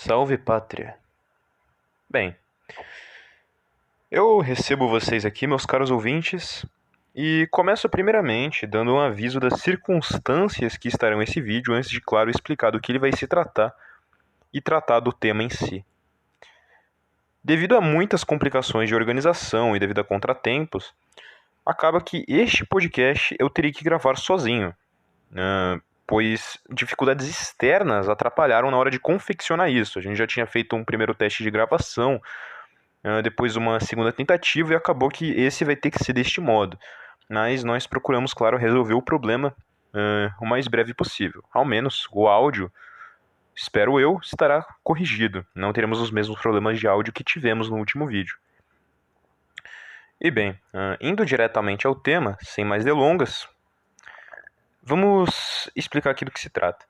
Salve pátria! Bem, eu recebo vocês aqui, meus caros ouvintes, e começo primeiramente dando um aviso das circunstâncias que estarão nesse vídeo, antes de, claro, explicar do que ele vai se tratar e tratar do tema em si. Devido a muitas complicações de organização e devido a contratempos, acaba que este podcast eu teria que gravar sozinho. Uh, pois dificuldades externas atrapalharam na hora de confeccionar isso. A gente já tinha feito um primeiro teste de gravação, ah, depois uma segunda tentativa e acabou que esse vai ter que ser deste modo. Mas nós procuramos, claro, resolver o problema uh, o mais breve possível. Ao menos o áudio, espero eu, estará corrigido. Não teremos os mesmos problemas de áudio que tivemos no último vídeo. E bem, uh, indo diretamente ao tema, sem mais delongas, Vamos explicar aqui do que se trata.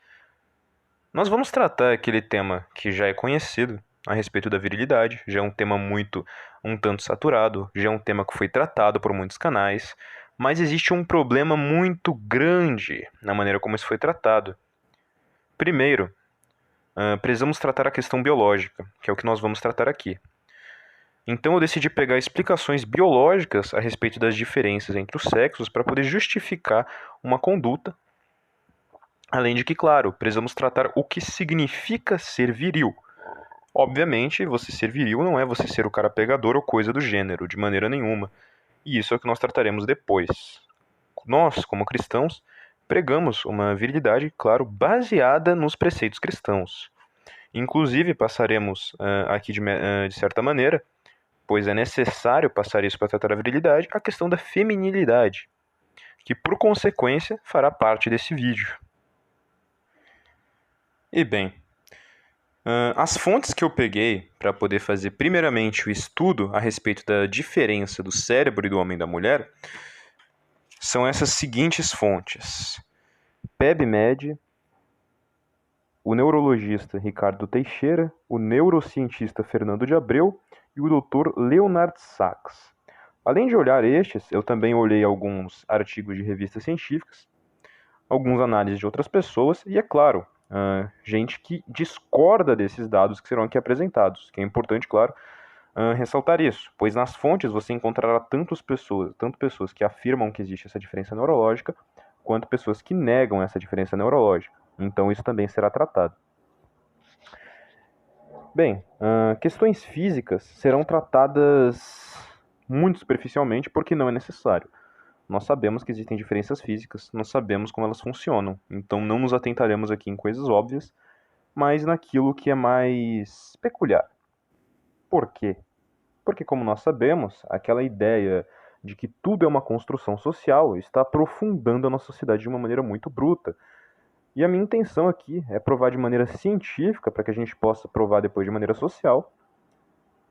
Nós vamos tratar aquele tema que já é conhecido a respeito da virilidade, já é um tema muito um tanto saturado, já é um tema que foi tratado por muitos canais, mas existe um problema muito grande na maneira como isso foi tratado. Primeiro, precisamos tratar a questão biológica, que é o que nós vamos tratar aqui. Então eu decidi pegar explicações biológicas a respeito das diferenças entre os sexos para poder justificar uma conduta. Além de que, claro, precisamos tratar o que significa ser viril. Obviamente, você ser viril não é você ser o cara pegador ou coisa do gênero, de maneira nenhuma. E isso é o que nós trataremos depois. Nós, como cristãos, pregamos uma virilidade, claro, baseada nos preceitos cristãos. Inclusive, passaremos uh, aqui de, uh, de certa maneira pois é necessário passar isso para tratar a virilidade, a questão da feminilidade, que por consequência fará parte desse vídeo. E bem, as fontes que eu peguei para poder fazer primeiramente o estudo a respeito da diferença do cérebro e do homem e da mulher são essas seguintes fontes: PebMed, o neurologista Ricardo Teixeira, o neurocientista Fernando de Abreu e o Dr. Leonard Sachs. Além de olhar estes, eu também olhei alguns artigos de revistas científicas, algumas análises de outras pessoas e, é claro, uh, gente que discorda desses dados que serão aqui apresentados, que é importante, claro, uh, ressaltar isso, pois nas fontes você encontrará tanto pessoas, tanto pessoas que afirmam que existe essa diferença neurológica, quanto pessoas que negam essa diferença neurológica. Então isso também será tratado. Bem, uh, questões físicas serão tratadas muito superficialmente porque não é necessário. Nós sabemos que existem diferenças físicas, nós sabemos como elas funcionam, então não nos atentaremos aqui em coisas óbvias, mas naquilo que é mais peculiar. Por quê? Porque, como nós sabemos, aquela ideia de que tudo é uma construção social está aprofundando a nossa sociedade de uma maneira muito bruta. E a minha intenção aqui é provar de maneira científica, para que a gente possa provar depois de maneira social,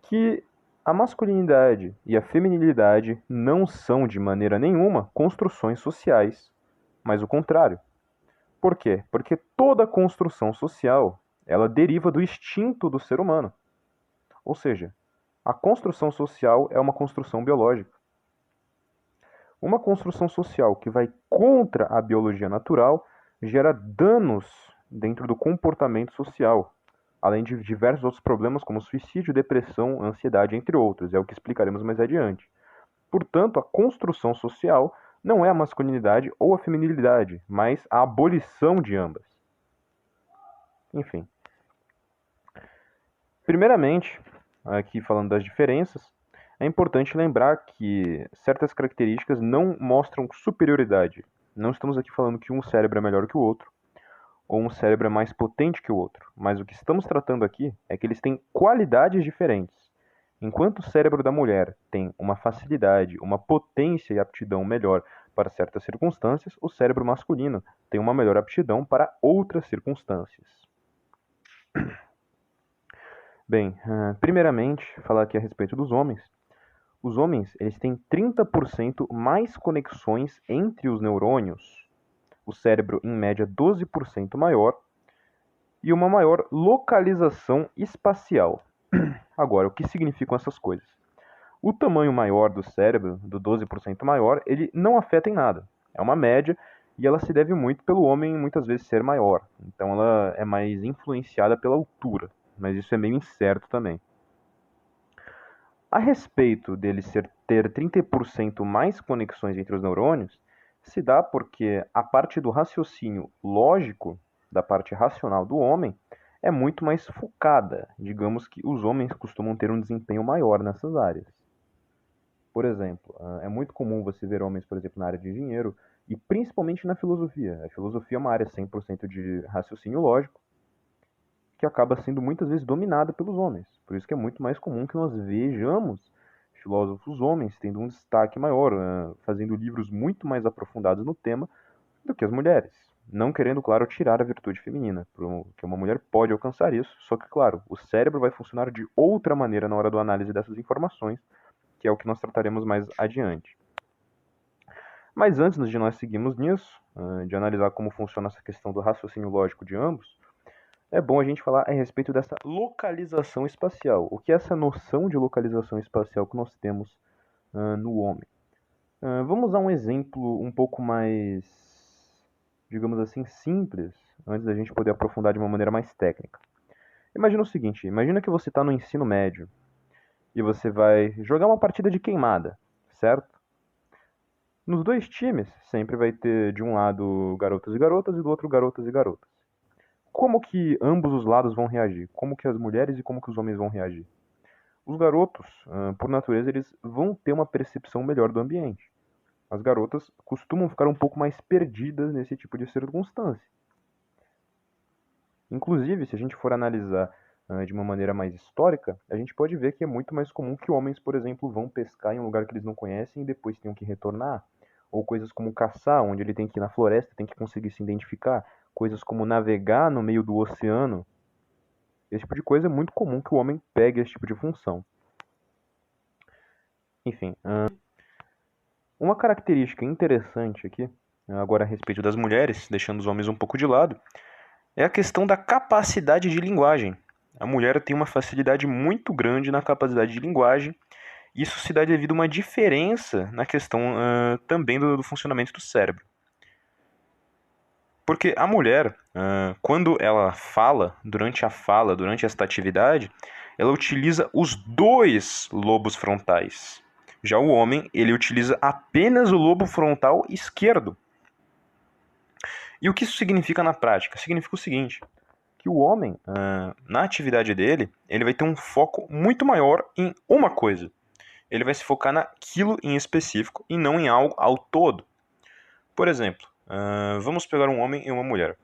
que a masculinidade e a feminilidade não são de maneira nenhuma construções sociais, mas o contrário. Por quê? Porque toda construção social, ela deriva do instinto do ser humano. Ou seja, a construção social é uma construção biológica. Uma construção social que vai contra a biologia natural gera danos dentro do comportamento social, além de diversos outros problemas como suicídio, depressão, ansiedade, entre outros. É o que explicaremos mais adiante. Portanto, a construção social não é a masculinidade ou a feminilidade, mas a abolição de ambas. Enfim. Primeiramente, aqui falando das diferenças, é importante lembrar que certas características não mostram superioridade, não estamos aqui falando que um cérebro é melhor que o outro, ou um cérebro é mais potente que o outro, mas o que estamos tratando aqui é que eles têm qualidades diferentes. Enquanto o cérebro da mulher tem uma facilidade, uma potência e aptidão melhor para certas circunstâncias, o cérebro masculino tem uma melhor aptidão para outras circunstâncias. Bem, ah, primeiramente, falar aqui a respeito dos homens. Os homens eles têm 30% mais conexões entre os neurônios, o cérebro em média 12% maior e uma maior localização espacial. Agora, o que significam essas coisas? O tamanho maior do cérebro, do 12% maior, ele não afeta em nada. É uma média e ela se deve muito pelo homem muitas vezes ser maior. Então ela é mais influenciada pela altura. mas isso é meio incerto também. A respeito dele ser, ter 30% mais conexões entre os neurônios, se dá porque a parte do raciocínio lógico, da parte racional do homem, é muito mais focada. Digamos que os homens costumam ter um desempenho maior nessas áreas. Por exemplo, ah, é muito comum você ver homens, por exemplo, na área de engenheiro e principalmente na filosofia. A filosofia é uma área 100% de raciocínio lógico que acaba sendo muitas vezes dominada pelos homens. Por isso que é muito mais comum que nós vejamos filósofos homens tendo um destaque maior, ah, fazendo livros muito mais aprofundados no tema do que as mulheres. Não querendo, claro, tirar a virtude feminina, porque uma mulher pode alcançar isso, só que, claro, o cérebro vai funcionar de outra maneira na hora do análise dessas informações, que é o que nós trataremos mais adiante. Mas antes de nós seguirmos nisso, ah, de analisar como funciona essa questão do raciocínio lógico de ambos, é bom a gente falar a respeito dessa localização espacial. O que é essa noção de localização espacial que nós temos uh, no homem? Uh, vamos usar um exemplo um pouco mais, digamos assim, simples, antes da gente poder aprofundar de uma maneira mais técnica. Imagina o seguinte: imagina que você está no ensino médio e você vai jogar uma partida de queimada, certo? Nos dois times, sempre vai ter de um lado garotas e garotas e do outro garotas e garotas como que ambos os lados vão reagir? Como que as mulheres e como que os homens vão reagir? Os garotos, por natureza, eles vão ter uma percepção melhor do ambiente. As garotas costumam ficar um pouco mais perdidas nesse tipo de circunstância. Inclusive, se a gente for analisar de uma maneira mais histórica, a gente pode ver que é muito mais comum que homens, por exemplo, vão pescar em um lugar que eles não conhecem e depois tenham que retornar. Ou coisas como caçar, onde ele tem que ir na floresta, tem que conseguir se identificar coisas como navegar no meio do oceano, esse tipo de coisa é muito comum que o homem pegue esse tipo de função. Enfim, uma característica interessante aqui, agora a respeito das mulheres, deixando os homens um pouco de lado, é a questão da capacidade de linguagem. A mulher tem uma facilidade muito grande na capacidade de linguagem. Isso se dá devido a uma diferença na questão uh, também do, do funcionamento do cérebro. Porque a mulher, quando ela fala, durante a fala, durante esta atividade, ela utiliza os dois lobos frontais. Já o homem, ele utiliza apenas o lobo frontal esquerdo. E o que isso significa na prática? Significa o seguinte, que o homem, na atividade dele, ele vai ter um foco muito maior em uma coisa. Ele vai se focar naquilo em específico e não em algo ao todo. Por exemplo, Uh, vamos pegar um homem e uma mulher.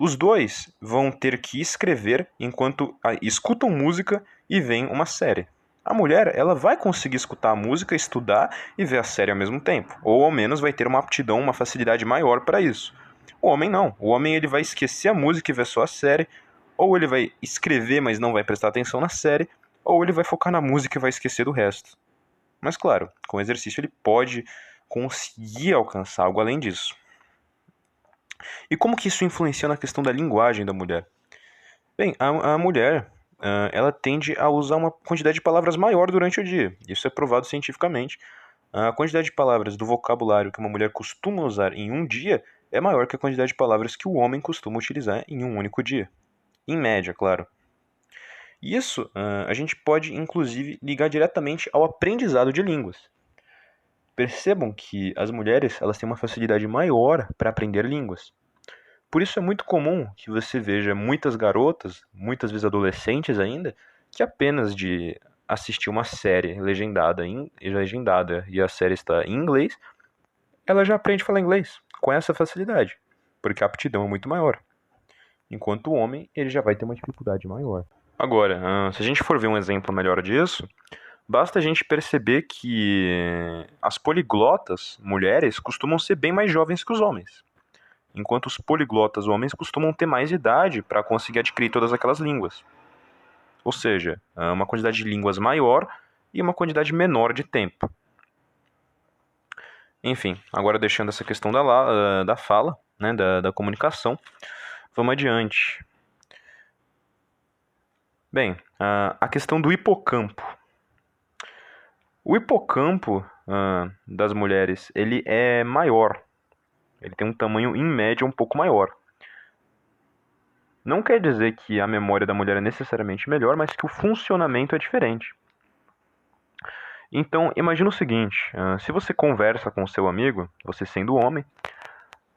Os dois vão ter que escrever enquanto uh, escutam música e veem uma série. A mulher, ela vai conseguir escutar a música, estudar e ver a série ao mesmo tempo, ou ao menos vai ter uma aptidão, uma facilidade maior para isso. O homem não. O homem ele vai esquecer a música e ver só a série, ou ele vai escrever, mas não vai prestar atenção na série, ou ele vai focar na música e vai esquecer do resto. Mas claro, com exercício ele pode conseguir alcançar algo além disso. E como que isso influencia na questão da linguagem da mulher? Bem, a, a mulher uh, ela tende a usar uma quantidade de palavras maior durante o dia. Isso é provado cientificamente. A quantidade de palavras do vocabulário que uma mulher costuma usar em um dia é maior que a quantidade de palavras que o homem costuma utilizar em um único dia. Em média, claro. Isso uh, a gente pode, inclusive, ligar diretamente ao aprendizado de línguas. Percebam que as mulheres elas têm uma facilidade maior para aprender línguas. Por isso é muito comum que você veja muitas garotas, muitas vezes adolescentes ainda, que apenas de assistir uma série legendada em legendada e a série está em inglês, ela já aprende a falar inglês com essa facilidade, porque a aptidão é muito maior. Enquanto o homem, ele já vai ter uma dificuldade maior. Agora, se a gente for ver um exemplo melhor disso, Basta a gente perceber que as poliglotas mulheres costumam ser bem mais jovens que os homens, enquanto os poliglotas homens costumam ter mais idade para conseguir adquirir todas aquelas línguas. Ou seja, é uma quantidade de línguas maior e uma quantidade menor de tempo. Enfim, agora deixando essa questão da, eh, da fala, né, da, da comunicação, vamos adiante. Bem, a questão do hipocampo. O hipocampo uh, das mulheres, ele é maior. Ele tem um tamanho, em média, um pouco maior. Não quer dizer que a memória da mulher é necessariamente melhor, mas que o funcionamento é diferente. Então, imagina o seguinte: uh, se você conversa com o seu amigo, você sendo homem,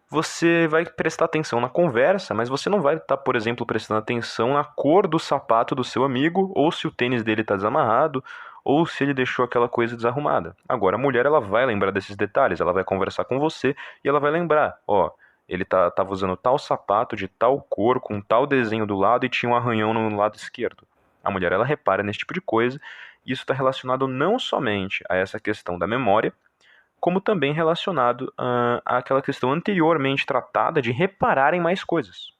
você vai prestar atenção na conversa, mas você não vai estar, tá, por exemplo, prestando atenção na cor do sapato do seu amigo, ou se o tênis dele está desamarrado, ou se ele deixou aquela coisa desarrumada. Agora, a mulher ela vai lembrar desses detalhes, ela vai conversar com você e ela vai lembrar, ó, ele tá, tava usando tal sapato de tal cor, com tal desenho do lado e tinha um arranhão no lado esquerdo. A mulher ela repara nesse tipo de coisa, e isso está relacionado não somente a essa questão da memória, como também relacionado uh, àquela questão anteriormente tratada de reparar em mais coisas.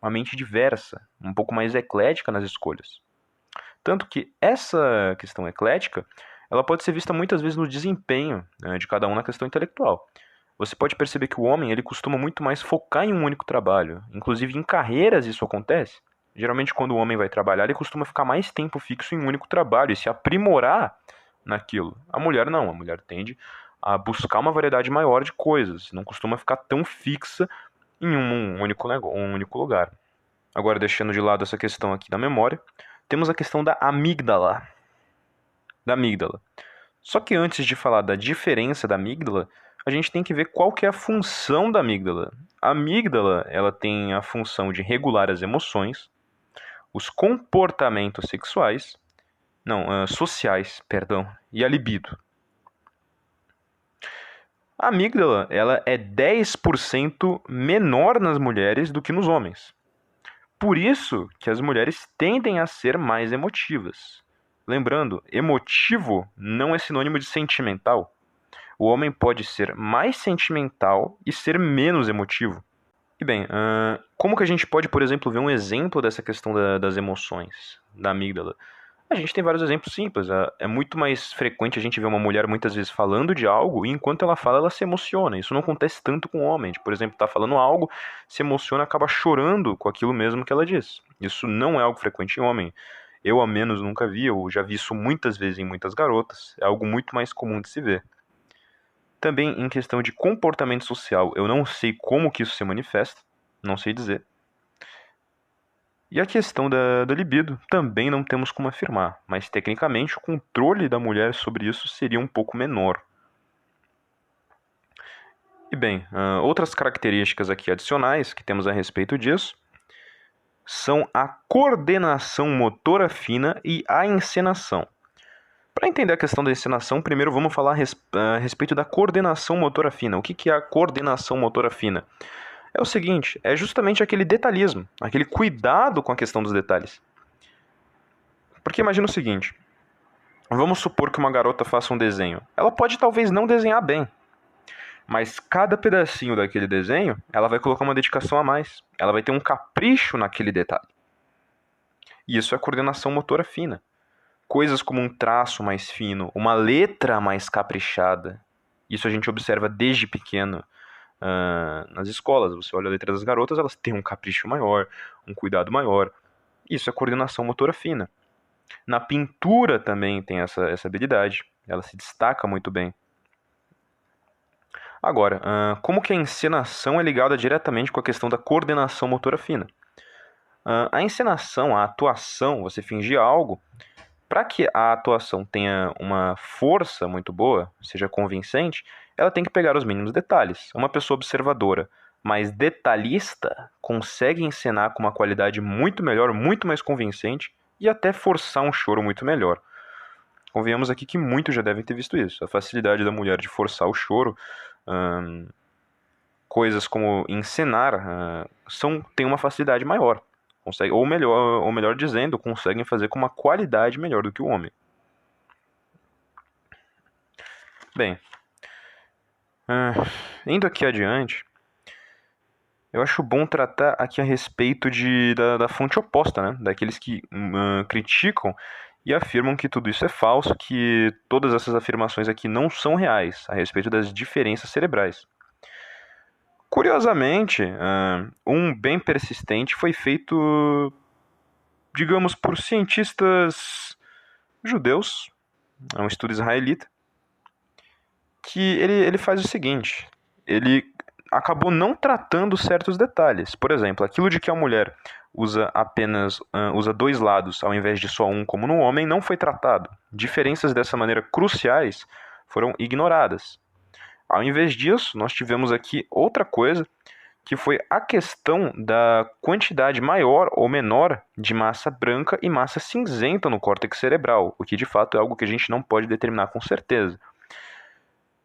Uma mente diversa, um pouco mais eclética nas escolhas. Tanto que essa questão eclética, ela pode ser vista muitas vezes no desempenho né, de cada um na questão intelectual. Você pode perceber que o homem ele costuma muito mais focar em um único trabalho. Inclusive em carreiras isso acontece. Geralmente quando o homem vai trabalhar, ele costuma ficar mais tempo fixo em um único trabalho e se aprimorar naquilo. A mulher não, a mulher tende a buscar uma variedade maior de coisas, não costuma ficar tão fixa em um único, um único lugar. Agora, deixando de lado essa questão aqui da memória, temos a questão da amígdala. Da amígdala. Só que antes de falar da diferença da amígdala, a gente tem que ver qual que é a função da amígdala. A amígdala, ela tem a função de regular as emoções, os comportamentos sexuais, não, uh, sociais, perdão, e a libido. A amígdala ela é 10% menor nas mulheres do que nos homens. Por isso que as mulheres tendem a ser mais emotivas. Lembrando, emotivo não é sinônimo de sentimental. O homem pode ser mais sentimental e ser menos emotivo. E bem, como que a gente pode, por exemplo, ver um exemplo dessa questão da, das emoções, da amígdala? A gente tem vários exemplos simples. É, é muito mais frequente a gente ver uma mulher muitas vezes falando de algo e enquanto ela fala, ela se emociona. Isso não acontece tanto com o homem. De, por exemplo, tá falando algo, se emociona, acaba chorando com aquilo mesmo que ela diz. Isso não é algo frequente em homem. Eu, a menos, nunca vi. Eu já vi isso muitas vezes em muitas garotas. É algo muito mais comum de se ver. Também em questão de comportamento social, eu não sei como que isso se manifesta, não sei dizer. E a questão da, da libido também não temos como afirmar, mas tecnicamente o controle da mulher sobre isso seria um pouco menor. E bem, uh, outras características aqui adicionais que temos a respeito disso são a coordenação motora fina e a encenação. Para entender a questão da encenação, primeiro vamos falar a, res, a respeito da coordenação motora fina. O que, que é a coordenação motora fina? É o seguinte: é justamente aquele detalhismo, aquele cuidado com a questão dos detalhes. Porque imagina o seguinte: vamos supor que uma garota faça um desenho. Ela pode talvez não desenhar bem, mas cada pedacinho daquele desenho, ela vai colocar uma dedicação a mais. Ela vai ter um capricho naquele detalhe. E isso é coordenação motora fina. Coisas como um traço mais fino, uma letra mais caprichada. Isso a gente observa desde pequeno uh, nas escolas. Você olha a letra das garotas, elas têm um capricho maior, um cuidado maior. Isso é coordenação motora fina. Na pintura também tem essa, essa habilidade, ela se destaca muito bem. Agora, uh, como que a encenação é ligada diretamente com a questão da coordenação motora fina? Uh, a encenação, a atuação, você fingir algo, para que a atuação tenha uma força muito boa, seja convincente, ela tem que pegar os mínimos detalhes. Uma pessoa observadora, mas detalhista, consegue encenar com uma qualidade muito melhor, muito mais convincente e até forçar um choro muito melhor. Convenhamos aqui que muitos já devem ter visto isso. A facilidade da mulher de forçar o choro, hum, coisas como encenar, hum, são, tem uma facilidade maior. Consegue, ou, melhor, ou melhor dizendo, conseguem fazer com uma qualidade melhor do que o homem. Bem, Uh, indo aqui adiante, eu acho bom tratar aqui a respeito de, da, da fonte oposta, né? Daqueles que uh, criticam e afirmam que tudo isso é falso, que todas essas afirmações aqui não são reais a respeito das diferenças cerebrais. Curiosamente, uh, um bem persistente foi feito, digamos, por cientistas judeus, é um estudo israelita, que ele, ele faz o seguinte: ele acabou não tratando certos detalhes. Por exemplo, aquilo de que a mulher usa apenas uh, usa dois lados ao invés de só um, como no homem, não foi tratado. Diferenças dessa maneira cruciais foram ignoradas. Ao invés disso, nós tivemos aqui outra coisa, que foi a questão da quantidade maior ou menor de massa branca e massa cinzenta no córtex cerebral, o que de fato é algo que a gente não pode determinar com certeza.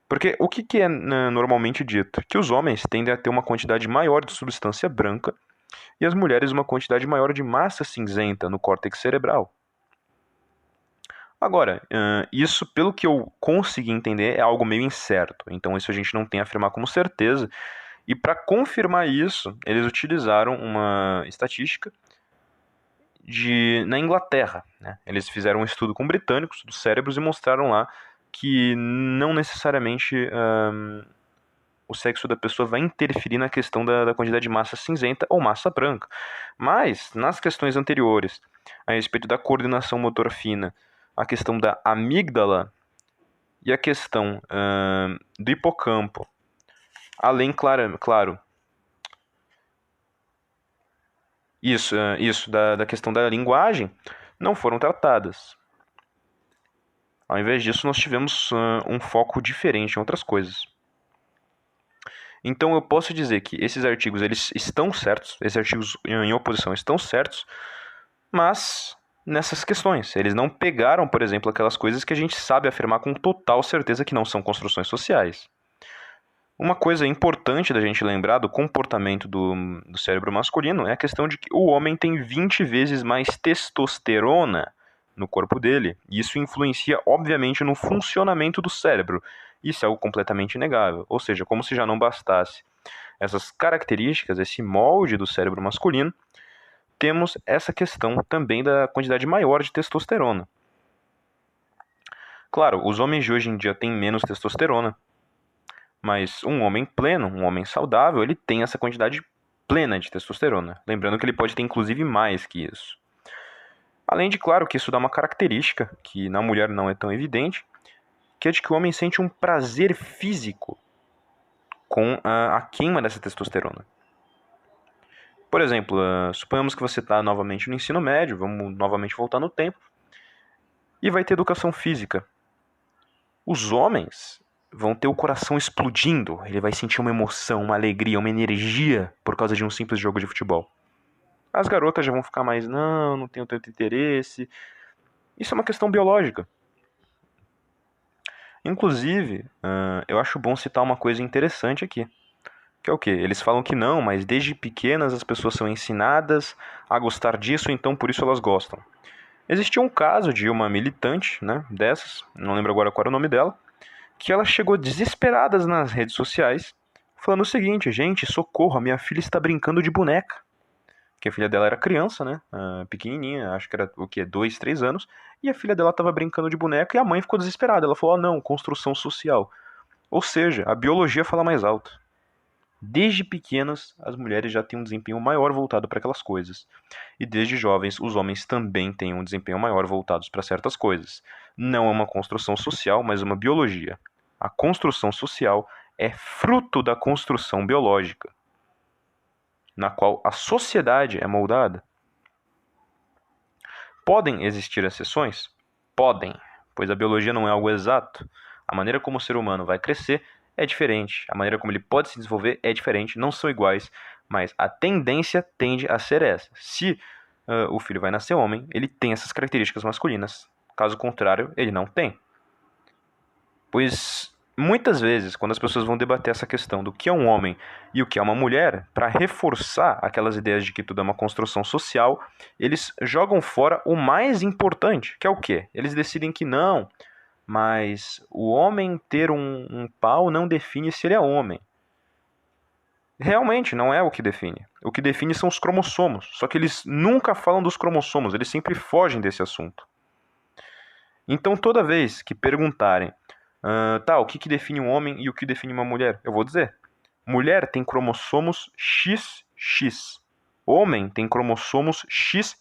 Porque o que, que é né, normalmente dito? Que os homens tendem a ter uma quantidade maior de substância branca e as mulheres uma quantidade maior de massa cinzenta no córtex cerebral. Agora, isso, pelo que eu consegui entender, é algo meio incerto. Então, isso a gente não tem a afirmar como certeza. E para confirmar isso, eles utilizaram uma estatística de na Inglaterra. Né? Eles fizeram um estudo com britânicos dos cérebros e mostraram lá que não necessariamente um, o sexo da pessoa vai interferir na questão da, da, quantidade de massa cinzenta ou massa branca. Mas, nas questões anteriores, a respeito da coordenação motor fina, a questão da amígdala e a questão um, do hipocampo, além, claro, claro isso, isso da, da questão da linguagem, não foram tratadas. Ao invés disso, nós tivemos uh, um foco diferente em outras coisas. Então eu posso dizer que esses artigos eles estão certos, esses artigos em oposição estão certos, mas nessas questões. Eles não pegaram, por exemplo, aquelas coisas que a gente sabe afirmar com total certeza que não são construções sociais. Uma coisa importante da gente lembrar do comportamento do, do cérebro masculino é a questão de que o homem tem 20 vezes mais testosterona no corpo dele. E isso influencia, obviamente, no funcionamento do cérebro. Isso é algo completamente inegável. Ou seja, como se já não bastasse essas características, esse molde do cérebro masculino, temos essa questão também da quantidade maior de testosterona. Claro, os homens de hoje em dia têm menos testosterona, mas um homem pleno, um homem saudável, ele tem essa quantidade plena de testosterona. Lembrando que ele pode ter inclusive mais que isso. Além de, claro, que isso dá uma característica, que na mulher não é tão evidente, que é de que o homem sente um prazer físico com a, a queima dessa testosterona. Por exemplo, uh, suponhamos que você está novamente no ensino médio, vamos novamente voltar no tempo, e vai ter educação física. Os homens vão ter o coração explodindo, ele vai sentir uma emoção, uma alegria, uma energia por causa de um simples jogo de futebol. As garotas já vão ficar mais, não, não tenho tanto interesse. Isso é uma questão biológica. Inclusive, uh, eu acho bom citar uma coisa interessante aqui. Que é o que? Eles falam que não, mas desde pequenas as pessoas são ensinadas a gostar disso, então por isso elas gostam. Existia um caso de uma militante, né, dessas, não lembro agora qual era o nome dela, que ela chegou desesperada nas redes sociais, falando o seguinte: gente, socorro, a minha filha está brincando de boneca que a filha dela era criança, né? Uh, pequenininha, acho que era o que? Dois, três anos. E a filha dela estava brincando de boneca e a mãe ficou desesperada. Ela falou: ah, não, construção social. Ou seja, a biologia fala mais alto. Desde pequenas, as mulheres já têm um desempenho maior voltado para aquelas coisas. E desde jovens, os homens também têm um desempenho maior voltados para certas coisas. Não é uma construção social, mas uma biologia. A construção social é fruto da construção biológica na qual a sociedade é moldada? Podem existir exceções? Podem, pois a biologia não é algo exato. A maneira como o ser humano vai crescer é diferente, a maneira como ele pode se desenvolver é diferente, não são iguais, mas a tendência tende a ser essa. Se uh, o filho vai nascer homem, ele tem essas características masculinas. Caso contrário, ele não tem. Pois Muitas vezes, quando as pessoas vão debater essa questão do que é um homem e o que é uma mulher, para reforçar aquelas ideias de que tudo é uma construção social, eles jogam fora o mais importante, que é o quê? Eles decidem que não, mas o homem ter um, um pau não define se ele é homem. Realmente, não é o que define. O que define são os cromossomos. Só que eles nunca falam dos cromossomos, eles sempre fogem desse assunto. Então, toda vez que perguntarem Uh, tá, o que, que define um homem e o que define uma mulher? Eu vou dizer. Mulher tem cromossomos XX. Homem tem cromossomos XY.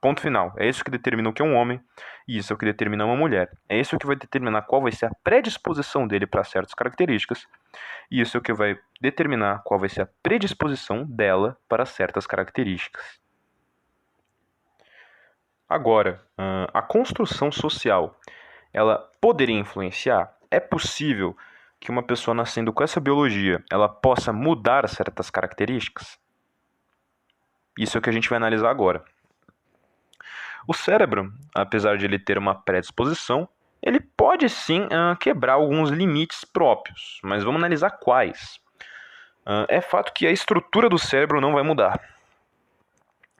Ponto final. É isso que determina o que é um homem e isso é o que determina uma mulher. É isso que vai determinar qual vai ser a predisposição dele para certas características e isso é o que vai determinar qual vai ser a predisposição dela para certas características. Agora, a construção social, ela poderia influenciar? É possível que uma pessoa nascendo com essa biologia, ela possa mudar certas características? Isso é o que a gente vai analisar agora. O cérebro, apesar de ele ter uma predisposição, ele pode sim uh, quebrar alguns limites próprios, mas vamos analisar quais. Uh, é fato que a estrutura do cérebro não vai mudar.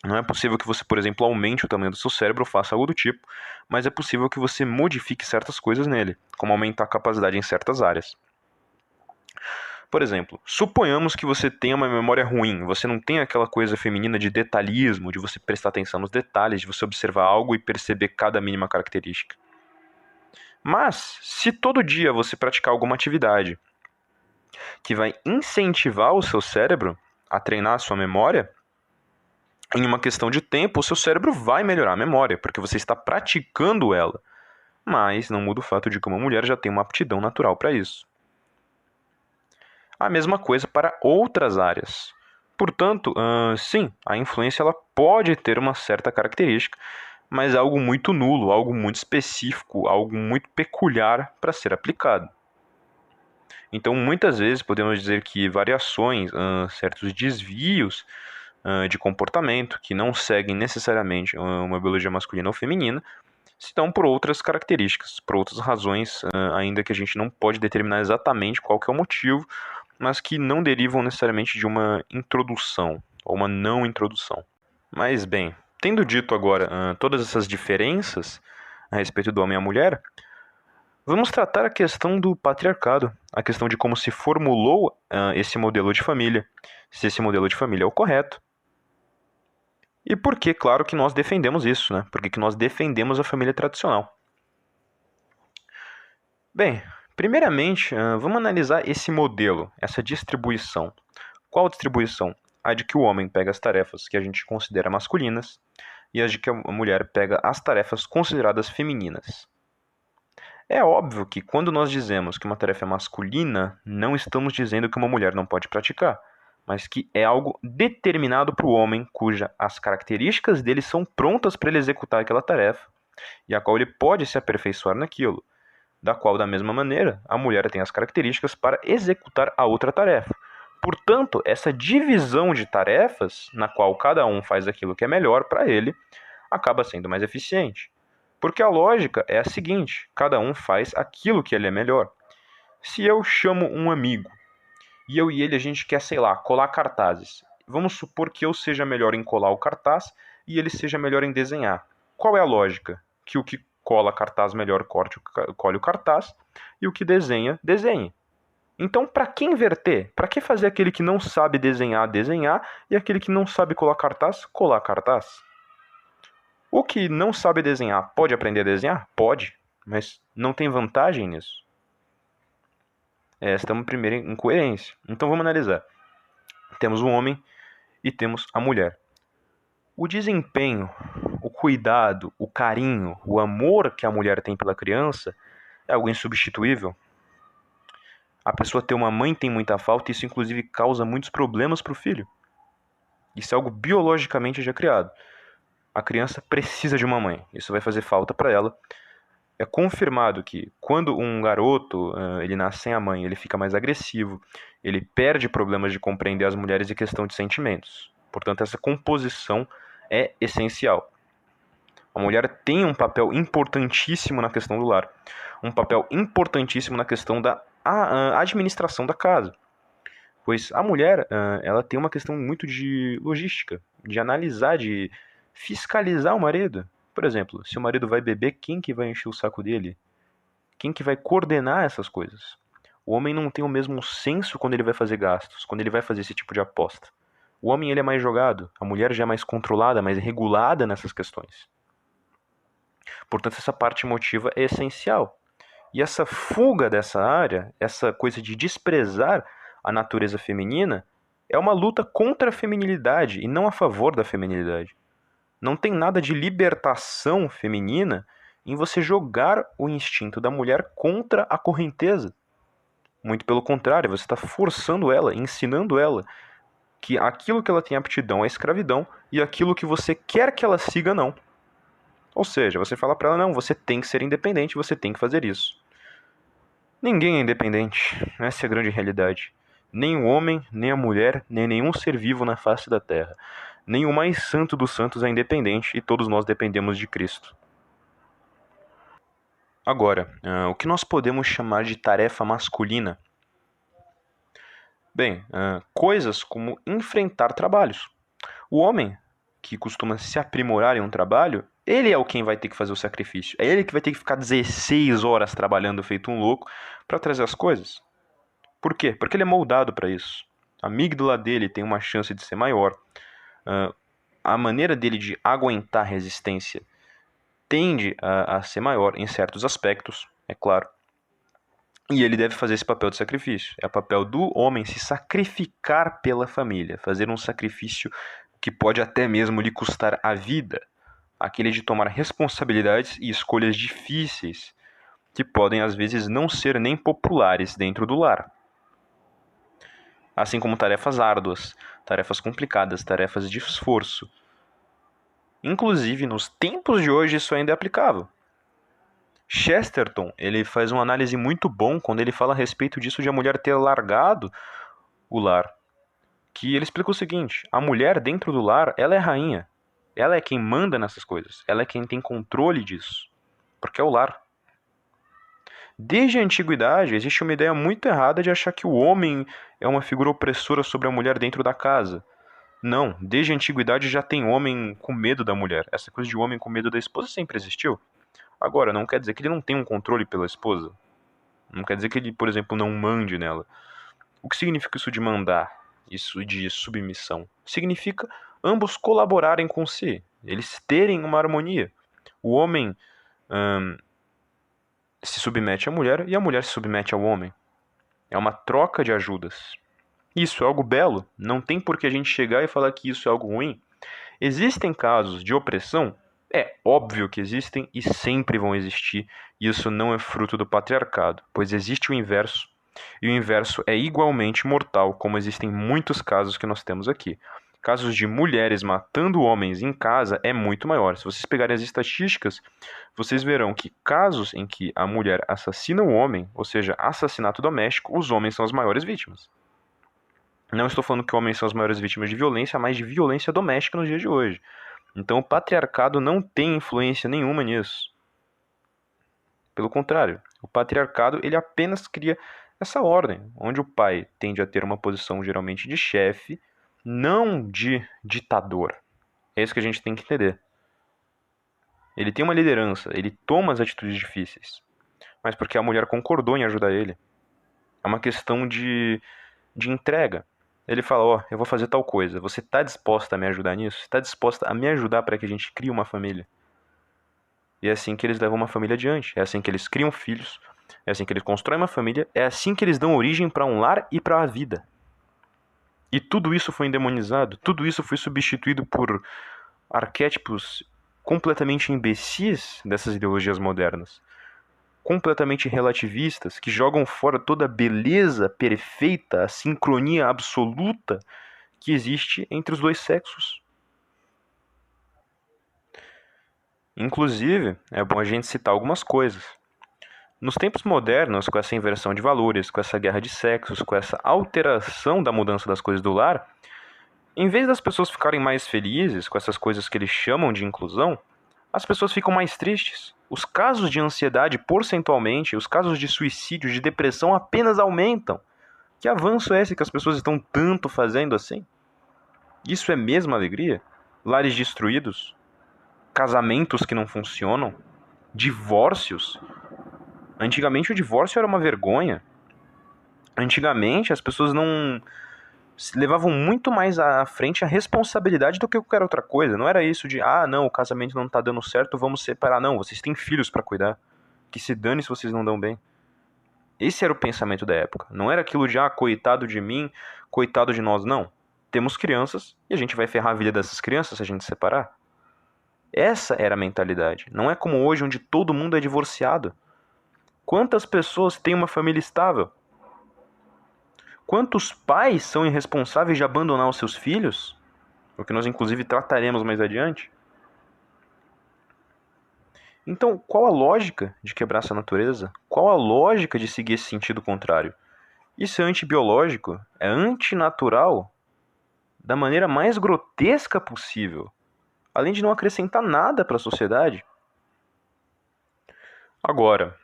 Não é possível que você, por exemplo, aumente o tamanho do seu cérebro ou faça algo do tipo, mas é possível que você modifique certas coisas nele, como aumentar a capacidade em certas áreas. Por exemplo, suponhamos que você tenha uma memória ruim, você não tem aquela coisa feminina de detalhismo, de você prestar atenção nos detalhes, de você observar algo e perceber cada mínima característica. Mas, se todo dia você praticar alguma atividade que vai incentivar o seu cérebro a treinar a sua memória, em uma questão de tempo, o seu cérebro vai melhorar a memória, porque você está praticando ela. Mas não muda o fato de que uma mulher já tem uma aptidão natural para isso. A mesma coisa para outras áreas. Portanto, uh, sim, a influência ela pode ter uma certa característica, mas é algo muito nulo, algo muito específico, algo muito peculiar para ser aplicado. Então, muitas vezes podemos dizer que variações, uh, certos desvios uh, de comportamento que não seguem necessariamente uma biologia masculina ou feminina, se dão por outras características, por outras razões, ainda que a gente não pode determinar exatamente qual que é o motivo, mas que não derivam necessariamente de uma introdução ou uma não introdução. Mas bem, tendo dito agora uh, todas essas diferenças a respeito do homem e a mulher, vamos tratar a questão do patriarcado, a questão de como se formulou uh, esse modelo de família, se esse modelo de família é o correto. E por que, claro, que nós defendemos isso, né? Por que, que nós defendemos a família tradicional? Bem, Primeiramente, vamos analisar esse modelo, essa distribuição. Qual distribuição? A de que o homem pega as tarefas que a gente considera masculinas e a de que a mulher pega as tarefas consideradas femininas. É óbvio que quando nós dizemos que uma tarefa é masculina, não estamos dizendo que uma mulher não pode praticar, mas que é algo determinado para o homem, cuja as características dele são prontas para ele executar aquela tarefa e a qual ele pode se aperfeiçoar naquilo da qual, da mesma maneira, a mulher tem as características para executar a outra tarefa. Portanto, essa divisão de tarefas, na qual cada um faz aquilo que é melhor para ele, acaba sendo mais eficiente. Porque a lógica é a seguinte: cada um faz aquilo que ele é melhor. Se eu chamo um amigo e eu e ele a gente quer, sei lá, colar cartazes, vamos supor que eu seja melhor em colar o cartaz e ele seja melhor em desenhar. Qual é a lógica? Que o que cola cartaz melhor, corte, colhe o cartaz, e o que desenha, desenhe. Então, para que inverter? Para que fazer aquele que não sabe desenhar, desenhar, e aquele que não sabe colar cartaz, colar cartaz? O que não sabe desenhar pode aprender a desenhar? Pode, mas não tem vantagem nisso. Esta é uma primeira incoerência. Então vamos analisar. Temos o homem e temos a mulher. O desempenho o cuidado, o carinho, o amor que a mulher tem pela criança é algo insubstituível. A pessoa ter uma mãe tem muita falta e isso inclusive causa muitos problemas para o filho. Isso é algo biologicamente já criado. A criança precisa de uma mãe. Isso vai fazer falta para ela. É confirmado que quando um garoto ele nasce sem a mãe, ele fica mais agressivo, ele perde problemas de compreender as mulheres e questão de sentimentos. Portanto, essa composição é essencial. A mulher tem um papel importantíssimo na questão do lar, um papel importantíssimo na questão da administração da casa. Pois a mulher, ela tem uma questão muito de logística, de analisar, de fiscalizar o marido. Por exemplo, se o marido vai beber, quem que vai encher o saco dele? Quem que vai coordenar essas coisas? O homem não tem o mesmo senso quando ele vai fazer gastos, quando ele vai fazer esse tipo de aposta. O homem ele é mais jogado, a mulher já é mais controlada, mais regulada nessas questões. Portanto, essa parte emotiva é essencial. E essa fuga dessa área, essa coisa de desprezar a natureza feminina, é uma luta contra a feminilidade e não a favor da feminilidade. Não tem nada de libertação feminina em você jogar o instinto da mulher contra a correnteza. Muito pelo contrário, você está forçando ela, ensinando ela que aquilo que ela tem aptidão é escravidão e aquilo que você quer que ela siga não. Ou seja, você fala para ela não, você tem que ser independente, você tem que fazer isso. Ninguém é independente, essa é a grande realidade. Nem o homem, nem a mulher, nem nenhum ser vivo na face da terra. Nem o mais santo dos santos é independente e todos nós dependemos de Cristo. Agora, uh, o que nós podemos chamar de tarefa masculina? Bem, uh, coisas como enfrentar trabalhos. O homem, que costuma se aprimorar em um trabalho, ele é o quem vai ter que fazer o sacrifício. É ele que vai ter que ficar 16 horas trabalhando feito um louco para trazer as coisas. Por quê? Porque ele é moldado para isso. A amígdala dele tem uma chance de ser maior. Uh, a maneira dele de aguentar resistência tende a, a ser maior em certos aspectos, é claro. E ele deve fazer esse papel de sacrifício. É o papel do homem se sacrificar pela família, fazer um sacrifício que pode até mesmo lhe custar a vida, aquele de tomar responsabilidades e escolhas difíceis, que podem às vezes não ser nem populares dentro do lar. Assim como tarefas árduas, tarefas complicadas, tarefas de esforço, Inclusive, nos tempos de hoje, isso ainda é aplicável. Chesterton ele faz uma análise muito bom quando ele fala a respeito disso de a mulher ter largado o lar. Que ele explica o seguinte: a mulher dentro do lar, ela é rainha. Ela é quem manda nessas coisas. Ela é quem tem controle disso. Porque é o lar. Desde a antiguidade, existe uma ideia muito errada de achar que o homem é uma figura opressora sobre a mulher dentro da casa. Não, desde a antiguidade já tem homem com medo da mulher. Essa coisa de homem com medo da esposa sempre existiu. Agora, não quer dizer que ele não tem um controle pela esposa. Não quer dizer que ele, por exemplo, não mande nela. O que significa isso de mandar? Isso de submissão? Significa ambos colaborarem com si, eles terem uma harmonia. O homem hum, se submete à mulher e a mulher se submete ao homem. É uma troca de ajudas. Isso é algo belo, não tem por que a gente chegar e falar que isso é algo ruim. Existem casos de opressão? É óbvio que existem e sempre vão existir. Isso não é fruto do patriarcado, pois existe o inverso. E o inverso é igualmente mortal, como existem muitos casos que nós temos aqui. Casos de mulheres matando homens em casa é muito maior. Se vocês pegarem as estatísticas, vocês verão que casos em que a mulher assassina o homem, ou seja, assassinato doméstico, os homens são as maiores vítimas. Não estou falando que homens são as maiores vítimas de violência, mas de violência doméstica nos dias de hoje. Então o patriarcado não tem influência nenhuma nisso. Pelo contrário, o patriarcado ele apenas cria essa ordem, onde o pai tende a ter uma posição geralmente de chefe, não de ditador. É isso que a gente tem que entender. Ele tem uma liderança, ele toma as atitudes difíceis, mas porque a mulher concordou em ajudar ele. É uma questão de, de entrega. Ele fala: Ó, oh, eu vou fazer tal coisa. Você está disposta a me ajudar nisso? Está disposta a me ajudar para que a gente crie uma família? E é assim que eles levam uma família adiante. É assim que eles criam filhos. É assim que eles constroem uma família. É assim que eles dão origem para um lar e para a vida. E tudo isso foi endemonizado. Tudo isso foi substituído por arquétipos completamente imbecis dessas ideologias modernas completamente relativistas, que jogam fora toda a beleza perfeita, a sincronia absoluta que existe entre os dois sexos. Inclusive, é bom a gente citar algumas coisas. Nos tempos modernos, com essa inversão de valores, com essa guerra de sexos, com essa alteração da mudança das coisas do lar, em vez das pessoas ficarem mais felizes com essas coisas que eles chamam de inclusão, as pessoas ficam mais tristes. Os casos de ansiedade, porcentualmente, os casos de suicídio, de depressão apenas aumentam. Que avanço é esse que as pessoas estão tanto fazendo assim? Isso é mesmo alegria? Lares destruídos? Casamentos que não funcionam? Divórcios? Antigamente o divórcio era uma vergonha. Antigamente as pessoas não levavam muito mais à frente a responsabilidade do que qualquer outra coisa. Não era isso de, ah, não, o casamento não tá dando certo, vamos separar. Não, vocês têm filhos para cuidar. Que se dane se vocês não dão bem. Esse era o pensamento da época. Não era aquilo de, ah, coitado de mim, coitado de nós. Não. Temos crianças e a gente vai ferrar a vida dessas crianças se a gente separar. Essa era a mentalidade. Não é como hoje, onde todo mundo é divorciado. Quantas pessoas têm uma família estável? Quantos pais são irresponsáveis de abandonar os seus filhos? O que nós, inclusive, trataremos mais adiante. Então, qual a lógica de quebrar essa natureza? Qual a lógica de seguir esse sentido contrário? Isso é antibiológico, é antinatural da maneira mais grotesca possível, além de não acrescentar nada para a sociedade. Agora,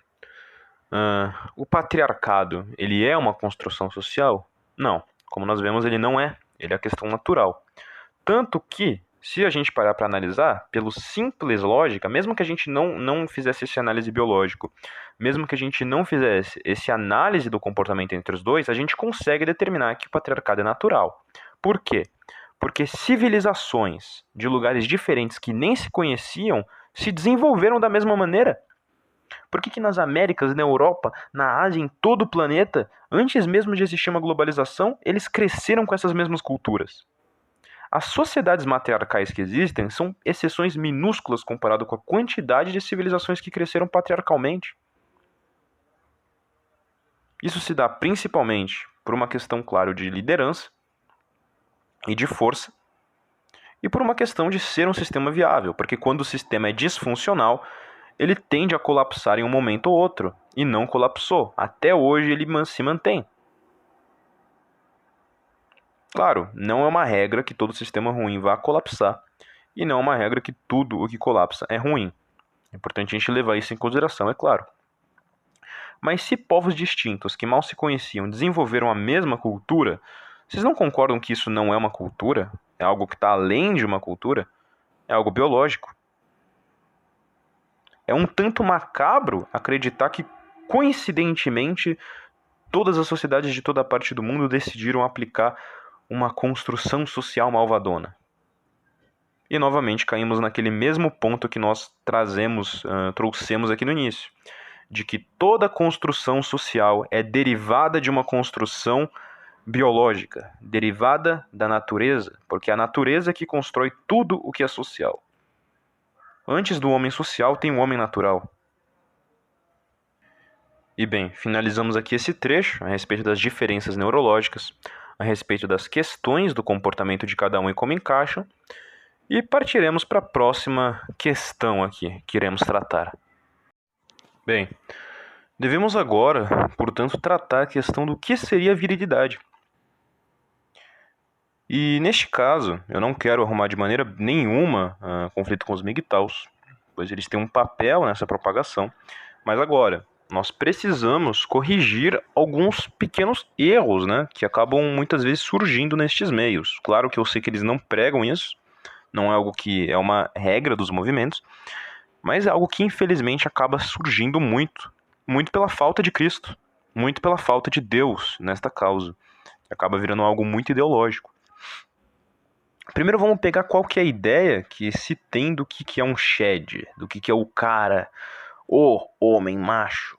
uh, o patriarcado, ele é uma construção social? Não. Como nós vemos, ele não é. Ele é a questão natural. Tanto que, se a gente parar para analisar, pelo simples lógica, mesmo que a gente não, não fizesse esse análise biológico, mesmo que a gente não fizesse esse análise do comportamento entre os dois, a gente consegue determinar que o patriarcado é natural. Por quê? Porque civilizações de lugares diferentes que nem se conheciam se desenvolveram da mesma maneira. Por que, que nas Américas, na Europa, na Ásia, em todo o planeta, antes mesmo de existir uma globalização, eles cresceram com essas mesmas culturas? As sociedades matriarcais que existem são exceções minúsculas comparado com a quantidade de civilizações que cresceram patriarcalmente. Isso se dá principalmente por uma questão, claro, de liderança e de força, e por uma questão de ser um sistema viável, porque quando o sistema é disfuncional, ele tende a colapsar em um momento ou outro, e não colapsou. Até hoje ele se mantém. Claro, não é uma regra que todo sistema ruim vá colapsar, e não é uma regra que tudo o que colapsa é ruim. É importante a gente levar isso em consideração, é claro. Mas se povos distintos que mal se conheciam desenvolveram a mesma cultura, vocês não concordam que isso não é uma cultura? É algo que está além de uma cultura? É algo biológico. É um tanto macabro acreditar que, coincidentemente, todas as sociedades de toda parte do mundo decidiram aplicar uma construção social malvadona. E novamente caímos naquele mesmo ponto que nós trazemos, uh, trouxemos aqui no início, de que toda construção social é derivada de uma construção biológica, derivada da natureza, porque é a natureza que constrói tudo o que é social. Antes do homem social tem o homem natural. E bem, finalizamos aqui esse trecho a respeito das diferenças neurológicas, a respeito das questões do comportamento de cada um e como encaixam, e partiremos para a próxima questão aqui que iremos tratar. Bem, devemos agora, portanto, tratar a questão do que seria virilidade. E neste caso, eu não quero arrumar de maneira nenhuma uh, conflito com os MGTOWs, pois eles têm um papel nessa propagação. Mas agora, nós precisamos corrigir alguns pequenos erros, né, que acabam muitas vezes surgindo nestes meios. Claro que eu sei que eles não pregam isso, não é algo que é uma regra dos movimentos, mas é algo que infelizmente acaba surgindo muito, muito pela falta de Cristo, muito pela falta de Deus nesta causa, acaba virando algo muito ideológico. Primeiro vamos pegar qual que é a ideia que se tem do que, que é um shed, do que, que é o cara, o homem macho.